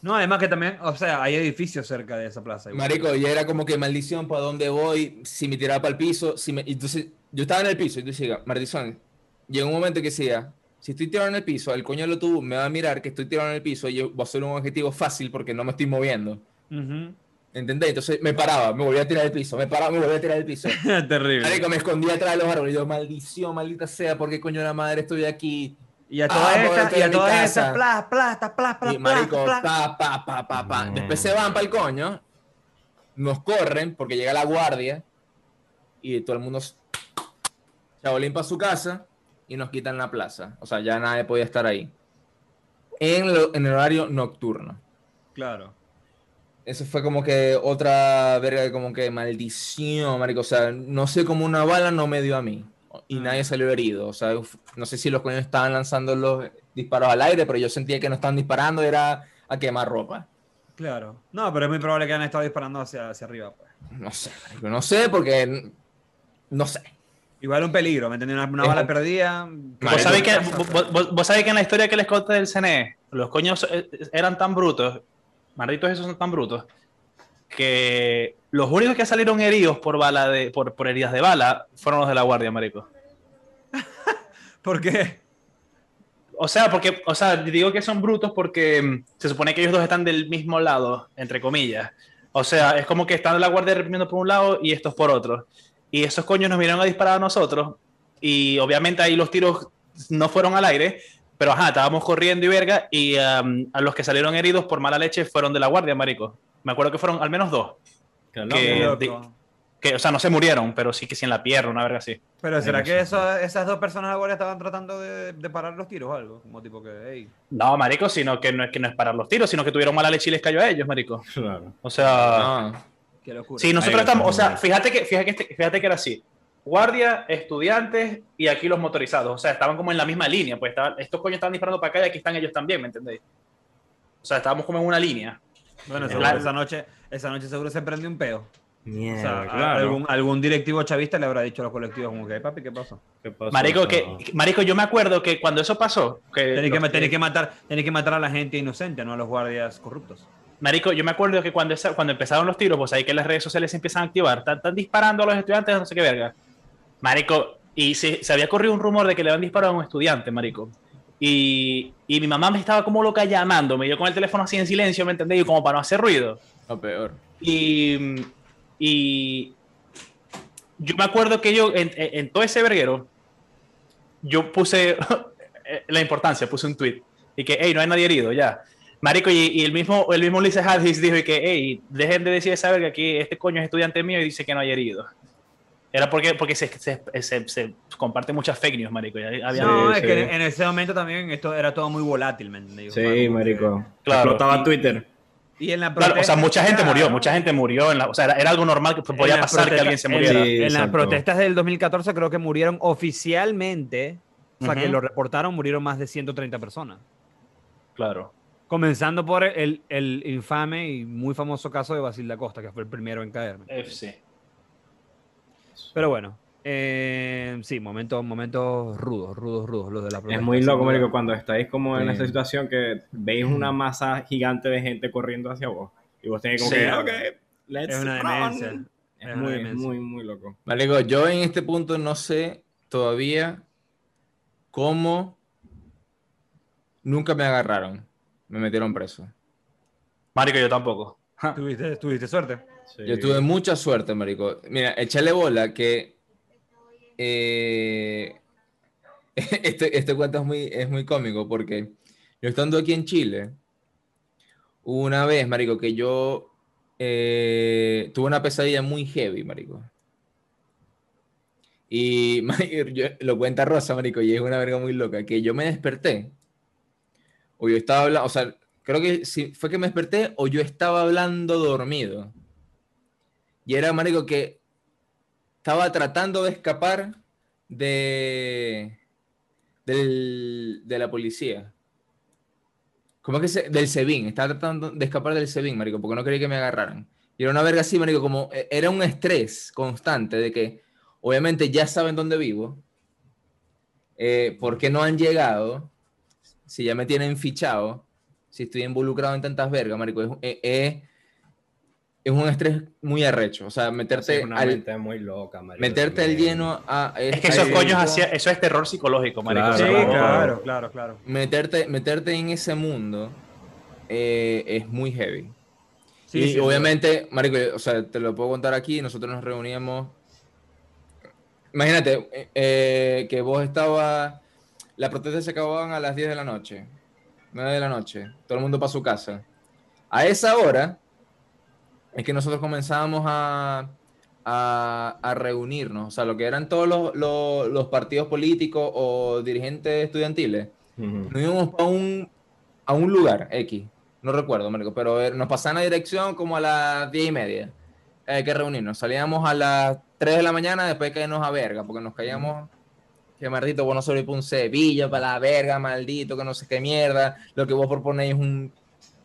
No, además que también, o sea, hay edificios cerca de esa plaza. igual. Marico, y era como que maldición, ¿para dónde voy? Si me tiraba para el piso, si me... Entonces, yo estaba en el piso y tú decías, maldición, llegó un momento que decía, si estoy tirado en el piso, el coño lo tuvo, me va a mirar que estoy tirado en el piso y yo voy a hacer un objetivo fácil porque no me estoy moviendo. Ujú. ¿Entendés? Entonces me paraba, me volvía a tirar el piso, me paraba, me volvía a tirar el piso. Terrible. Marico, me escondía atrás de los árboles. y Yo, maldición, maldita sea, ¿por qué coño de la madre estoy aquí? Y a Ah, todas estas, estoy y a todas casa. estas, plas, plas, plas, plas, plas, Y marico, plas. pa, pa, pa, pa, pa. Después se van para el coño, nos corren porque llega la guardia y todo el mundo chabolín para su casa y nos quitan la plaza. O sea, ya nadie podía estar ahí. En, lo- en el horario nocturno. Claro. Eso fue como que otra verga de como que maldición, marico. O sea, no sé cómo una bala no me dio a mí. Y nadie salió herido. O sea, uf, no sé si los coños estaban lanzando los disparos al aire, pero yo sentía que no estaban disparando, era a quemar ropa. Claro. No, pero es muy probable que han estado disparando hacia, hacia arriba. Pues. No sé, no sé, porque no sé. Igual un peligro, ¿me entendí? Una, bala un- perdida. ¿Vos sabéis que, vos, vos- vos sabéis que en la historia que les conté del CNE, los coños eh, eran tan brutos, malditos esos son tan brutos, que los únicos que salieron heridos por bala de, por, por heridas de bala fueron los de la guardia, marico. ¿Por qué? O sea, porque, o sea, digo que son brutos porque mm, se supone que ellos dos están del mismo lado, entre comillas. O sea, es como que están la guardia reprimiendo por un lado y estos por otro. Y esos coños nos vinieron a disparar a nosotros. Y obviamente ahí los tiros no fueron al aire, pero ajá, estábamos corriendo y verga. Y um, a los que salieron heridos por mala leche fueron de la guardia, marico. Me acuerdo que fueron al menos dos. Que no, Que- no. O sea, no se murieron, pero sí que sí en la pierna, una verga así. Pero ¿será no que eso- esas dos personas de la guardia estaban tratando de, de parar los tiros o algo? Como tipo que, hey. No, marico, sino que no es que no es parar los tiros, sino que tuvieron mala leche y les cayó a ellos, marico. Claro. O sea. Ah, Qué locura. Sí, nosotros Ahí estamos, o sea, fíjate que, fíjate, que, fíjate que era así. Guardia, estudiantes y aquí los motorizados. O sea, estaban como en la misma línea. Pues estaban, estos coños estaban disparando para acá y aquí están ellos también, ¿me entendéis? O sea, estábamos como en una línea. Bueno, seguro la- esa noche, esa noche seguro se prendió un peo. O Mierda, sea, claro. algún, algún directivo chavista le habrá dicho a los colectivos como que, papi, ¿qué pasó? ¿Qué pasó? Marico, que, marico, yo me acuerdo que cuando eso pasó, que, Tenéis que, los- tenéis que matar, tenéis que matar a la gente inocente, no a los guardias corruptos. Marico, yo me acuerdo que cuando, esa- cuando empezaron los tiros, pues ahí que las redes sociales se empiezan a activar, están, están disparando a los estudiantes, no sé qué verga. Marico, y se, se había corrido un rumor de que le habían disparado a un estudiante, marico. Y, y mi mamá me estaba como loca llamándome, yo con el teléfono así en silencio, ¿me entendéis? Como para no hacer ruido. lo peor. Y, y yo me acuerdo que yo, en, todo ese verguero, yo puse la importancia, puse un tweet y que, hey, no hay nadie herido, ya. Marico, y, y el mismo, el mismo Ulises Hadis dijo y que, hey, dejen de decir esa verga que este coño es estudiante mío y dice que no hay herido. Era porque, porque se, se, se, se comparte muchas fake news, marico. ya había- no, es sí. que en, en ese momento también esto era todo muy volátil, ¿me entendéis? Sí, marico. Claro. Explotaba Y- Twitter. Y en la Claro, o sea, mucha gente murió, mucha gente murió. En la, o sea, era, era algo normal que podía En pasar que alguien se en- muriera. Sí, En las protestas del 2014 creo que murieron oficialmente, o sea, que lo reportaron, murieron más de 130 personas. Claro. Comenzando por el, el infame y muy famoso caso de Basil da Costa, que fue el primero en caerme. FC. Pero bueno, eh, sí, momentos, momentos rudos, rudos, rudos, los de la Es muy loco, marico, cuando estáis como en Sí. esta situación que veis una masa gigante de gente corriendo hacia vos. Y vos tenés como Sí. que, ok, let's Es una run". demencia. Es, Es muy, una es demencia. muy, muy loco. Marico, yo en este punto no sé todavía cómo nunca me agarraron. Me metieron preso. Marico, yo tampoco. ¿Tuviste, tuviste suerte. Yo tuve mucha suerte, marico. Mira, échale bola que eh, este, este cuento es muy, es muy cómico porque yo estando aquí en Chile, una vez, marico, que yo eh, tuve una pesadilla muy heavy, marico. Y marico, lo cuenta Rosa, marico, y es una verga muy loca, que yo me desperté, o yo estaba hablando, o sea, creo que si fue que me desperté o yo estaba hablando dormido. Y era, marico, que estaba tratando de escapar de, del- de la policía. ¿Cómo es que se, del SEBIN? Estaba tratando de escapar del SEBIN, marico, porque no quería que me agarraran. Y era una verga así, marico, como eh, era un estrés constante de que obviamente ya saben dónde vivo, eh, por qué no han llegado, si ya me tienen fichado, si estoy involucrado en tantas vergas, marico, es, es- es- un estrés muy arrecho, o sea, Sí, meterte es una al, mente muy loca, marico. meterte al lleno a... Es que esos coños hacían, eso es terror psicológico, marico. Claro. Sí, claro, claro, claro. meterte, meterte en ese mundo eh, es muy heavy. Sí, y sí, obviamente, Marico, o sea, te lo puedo contar aquí, nosotros nos reuníamos. Imagínate eh, eh, que vos estabas las protestas se acababan a las 10 de la noche, 9 de la noche, todo el mundo para su casa. A esa hora es que nosotros comenzábamos a, a, a reunirnos, o sea, lo que eran todos los, los- los partidos políticos o dirigentes estudiantiles, nos íbamos a un, a un lugar X, no recuerdo, marico, pero eh, nos pasaban la dirección como a las 10 y media. Hay que reunirnos. Salíamos a las 3 de la mañana después de caernos a verga, porque nos caíamos. Que maldito, vos no para un Sevilla, para la verga, maldito, que no sé qué mierda. Lo que vos proponéis es un.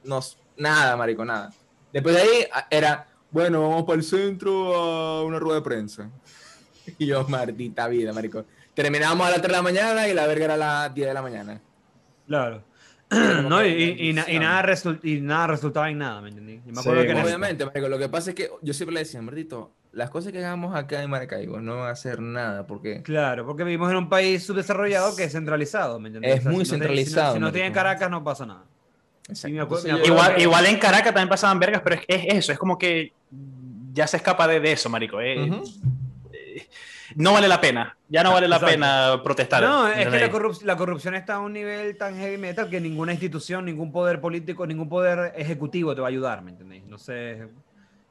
No, nada, marico, nada. Después de ahí era, bueno, vamos para el centro a una rueda de prensa. Y yo, maldita vida, marico. Terminábamos a las 3 de la mañana y la verga era a las 10 de la mañana. Claro. No, y, y- na- y nada result- y nada resultaba en nada, ¿me entendí? Me Sí, que Obviamente, marico, lo que pasa es que yo siempre le decía, Mardito, las cosas que hagamos acá en Maracaibo no van a hacer nada, porque Claro, porque vivimos en un país subdesarrollado que es centralizado, ¿me entiendes? Es muy si no te- centralizado, Si no, si no tienen. Caracas, no pasa nada. Exacto. Y me acuerdo- Entonces me yo- acuerdo Igual, igual en Caracas también pasaban vergas, pero es, es eso, es como que ya se escapa de, de eso, marico. eh. Ujú. Eh, No vale la pena, ya no vale la Exacto. pena protestar. No, es que la, corrup- la corrupción está a un nivel tan heavy metal que ninguna institución, ningún poder político, ningún poder ejecutivo te va a ayudar, ¿me entendéis? No sé,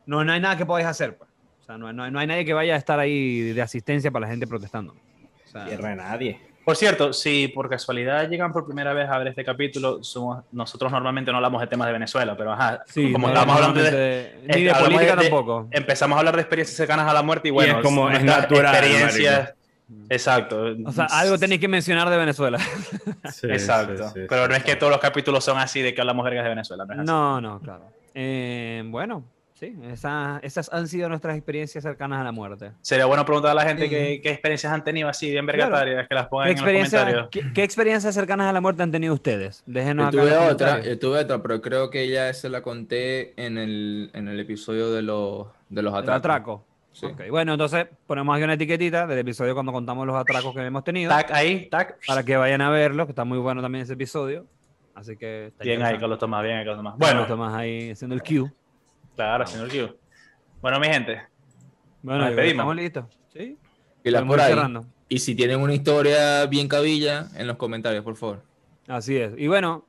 no, no hay nada que podáis hacer, pues. O sea, no, hay- no hay- no hay nadie que vaya a estar ahí de asistencia para la gente protestando. O sea, Tierra de nadie. Por cierto, si por casualidad llegan por primera vez a ver este capítulo, somos, nosotros normalmente no hablamos de temas de Venezuela, pero ajá, sí, como no estábamos hablando de, Ni eh, de política de- de- tampoco. empezamos a hablar de experiencias cercanas a la muerte y bueno, es como- es nuestras natural, experiencias, exacto, O sea, algo tenéis que mencionar de Venezuela. Sí, exacto, sí, sí, pero no es que todos los capítulos son así de que hablamos vergas de Venezuela, no es así. No, no, claro. Eh, bueno, sí, esa- esas han sido nuestras experiencias cercanas a la muerte. Sería bueno preguntar a la gente Sí. qué, qué experiencias han tenido así bien vergatarias, que las pongan ¿Qué, en los comentarios. ¿qué, qué experiencias cercanas a la muerte han tenido ustedes? Yo Déjenos acá en tuve otra, yo tuve otra, pero creo que ya se la conté en el, en el episodio de los, de los atracos. atraco. Sí. Ok, Bueno, entonces ponemos aquí una etiquetita del episodio cuando contamos los atracos que hemos tenido. Tac ahí, tac. Para que vayan a verlo, que está muy bueno también ese episodio. Así que Bien ahí, interesante. Carlos Tomás, bien ahí, Carlos Tomás. Bueno, Bueno, Tomás ahí haciendo el cue. Claro, señor Q. Bueno, mi gente, Bueno, Nos estamos listos. Sí. Y las Podemos por ahí. cerrando. Y si tienen una historia bien cabilla, en los comentarios, por favor. Así es. Y bueno,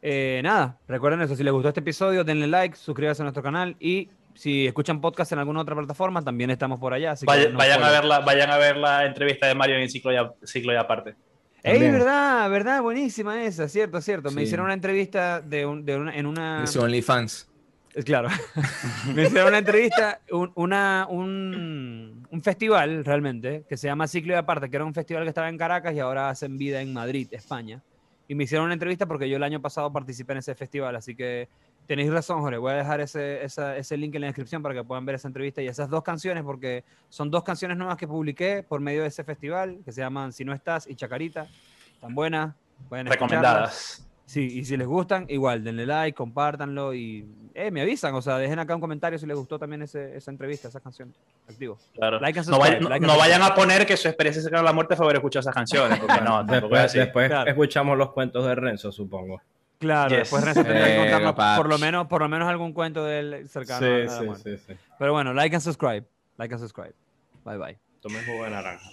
eh, nada, recuerden eso. Si les gustó este episodio, denle like, suscríbanse a nuestro canal y si escuchan podcast en alguna otra plataforma, también estamos por allá. Así que vayan, a ver la, vayan a ver la entrevista de Mario en ciclo y, ciclo y aparte. ¡Ey, verdad! ¿Verdad? Buenísima esa, cierto, cierto. Me hicieron una entrevista de, un- de una, en una... Es OnlyFans. Eh, Claro. Me hicieron una entrevista, un, una, un, un festival realmente, que se llama Ciclo y Aparte, que era un festival que estaba en Caracas y ahora hacen vida en Madrid, España. Y me hicieron una entrevista porque yo el año pasado participé en ese festival, así que tenéis razón, Jorge. Voy a dejar ese, esa- ese link en la descripción para que puedan ver esa entrevista y esas dos canciones, porque son dos canciones nuevas que publiqué por medio de ese festival, que se llaman Si no estás y Chacarita. Tan buenas. Recomendadas. Sí, y si les gustan, igual, denle like, compártanlo y eh, me avisan, o sea, dejen acá un comentario si les gustó también ese- esa entrevista, esa canción. Activo. Claro. Like and no, vaya- no- vayan a poner que su experiencia cercana a la muerte fue haber escuchado esas canciones, porque no, Después, así. después Claro. escuchamos los cuentos de Renzo, supongo. Claro, Yes. después Renzo tendrá que Verga, contarnos por lo menos, por lo menos algún cuento de él cercano a Sí, la sí, muerte. sí, sí. Pero bueno, like and subscribe. Like and subscribe. Bye bye. Tomen jugo de naranja.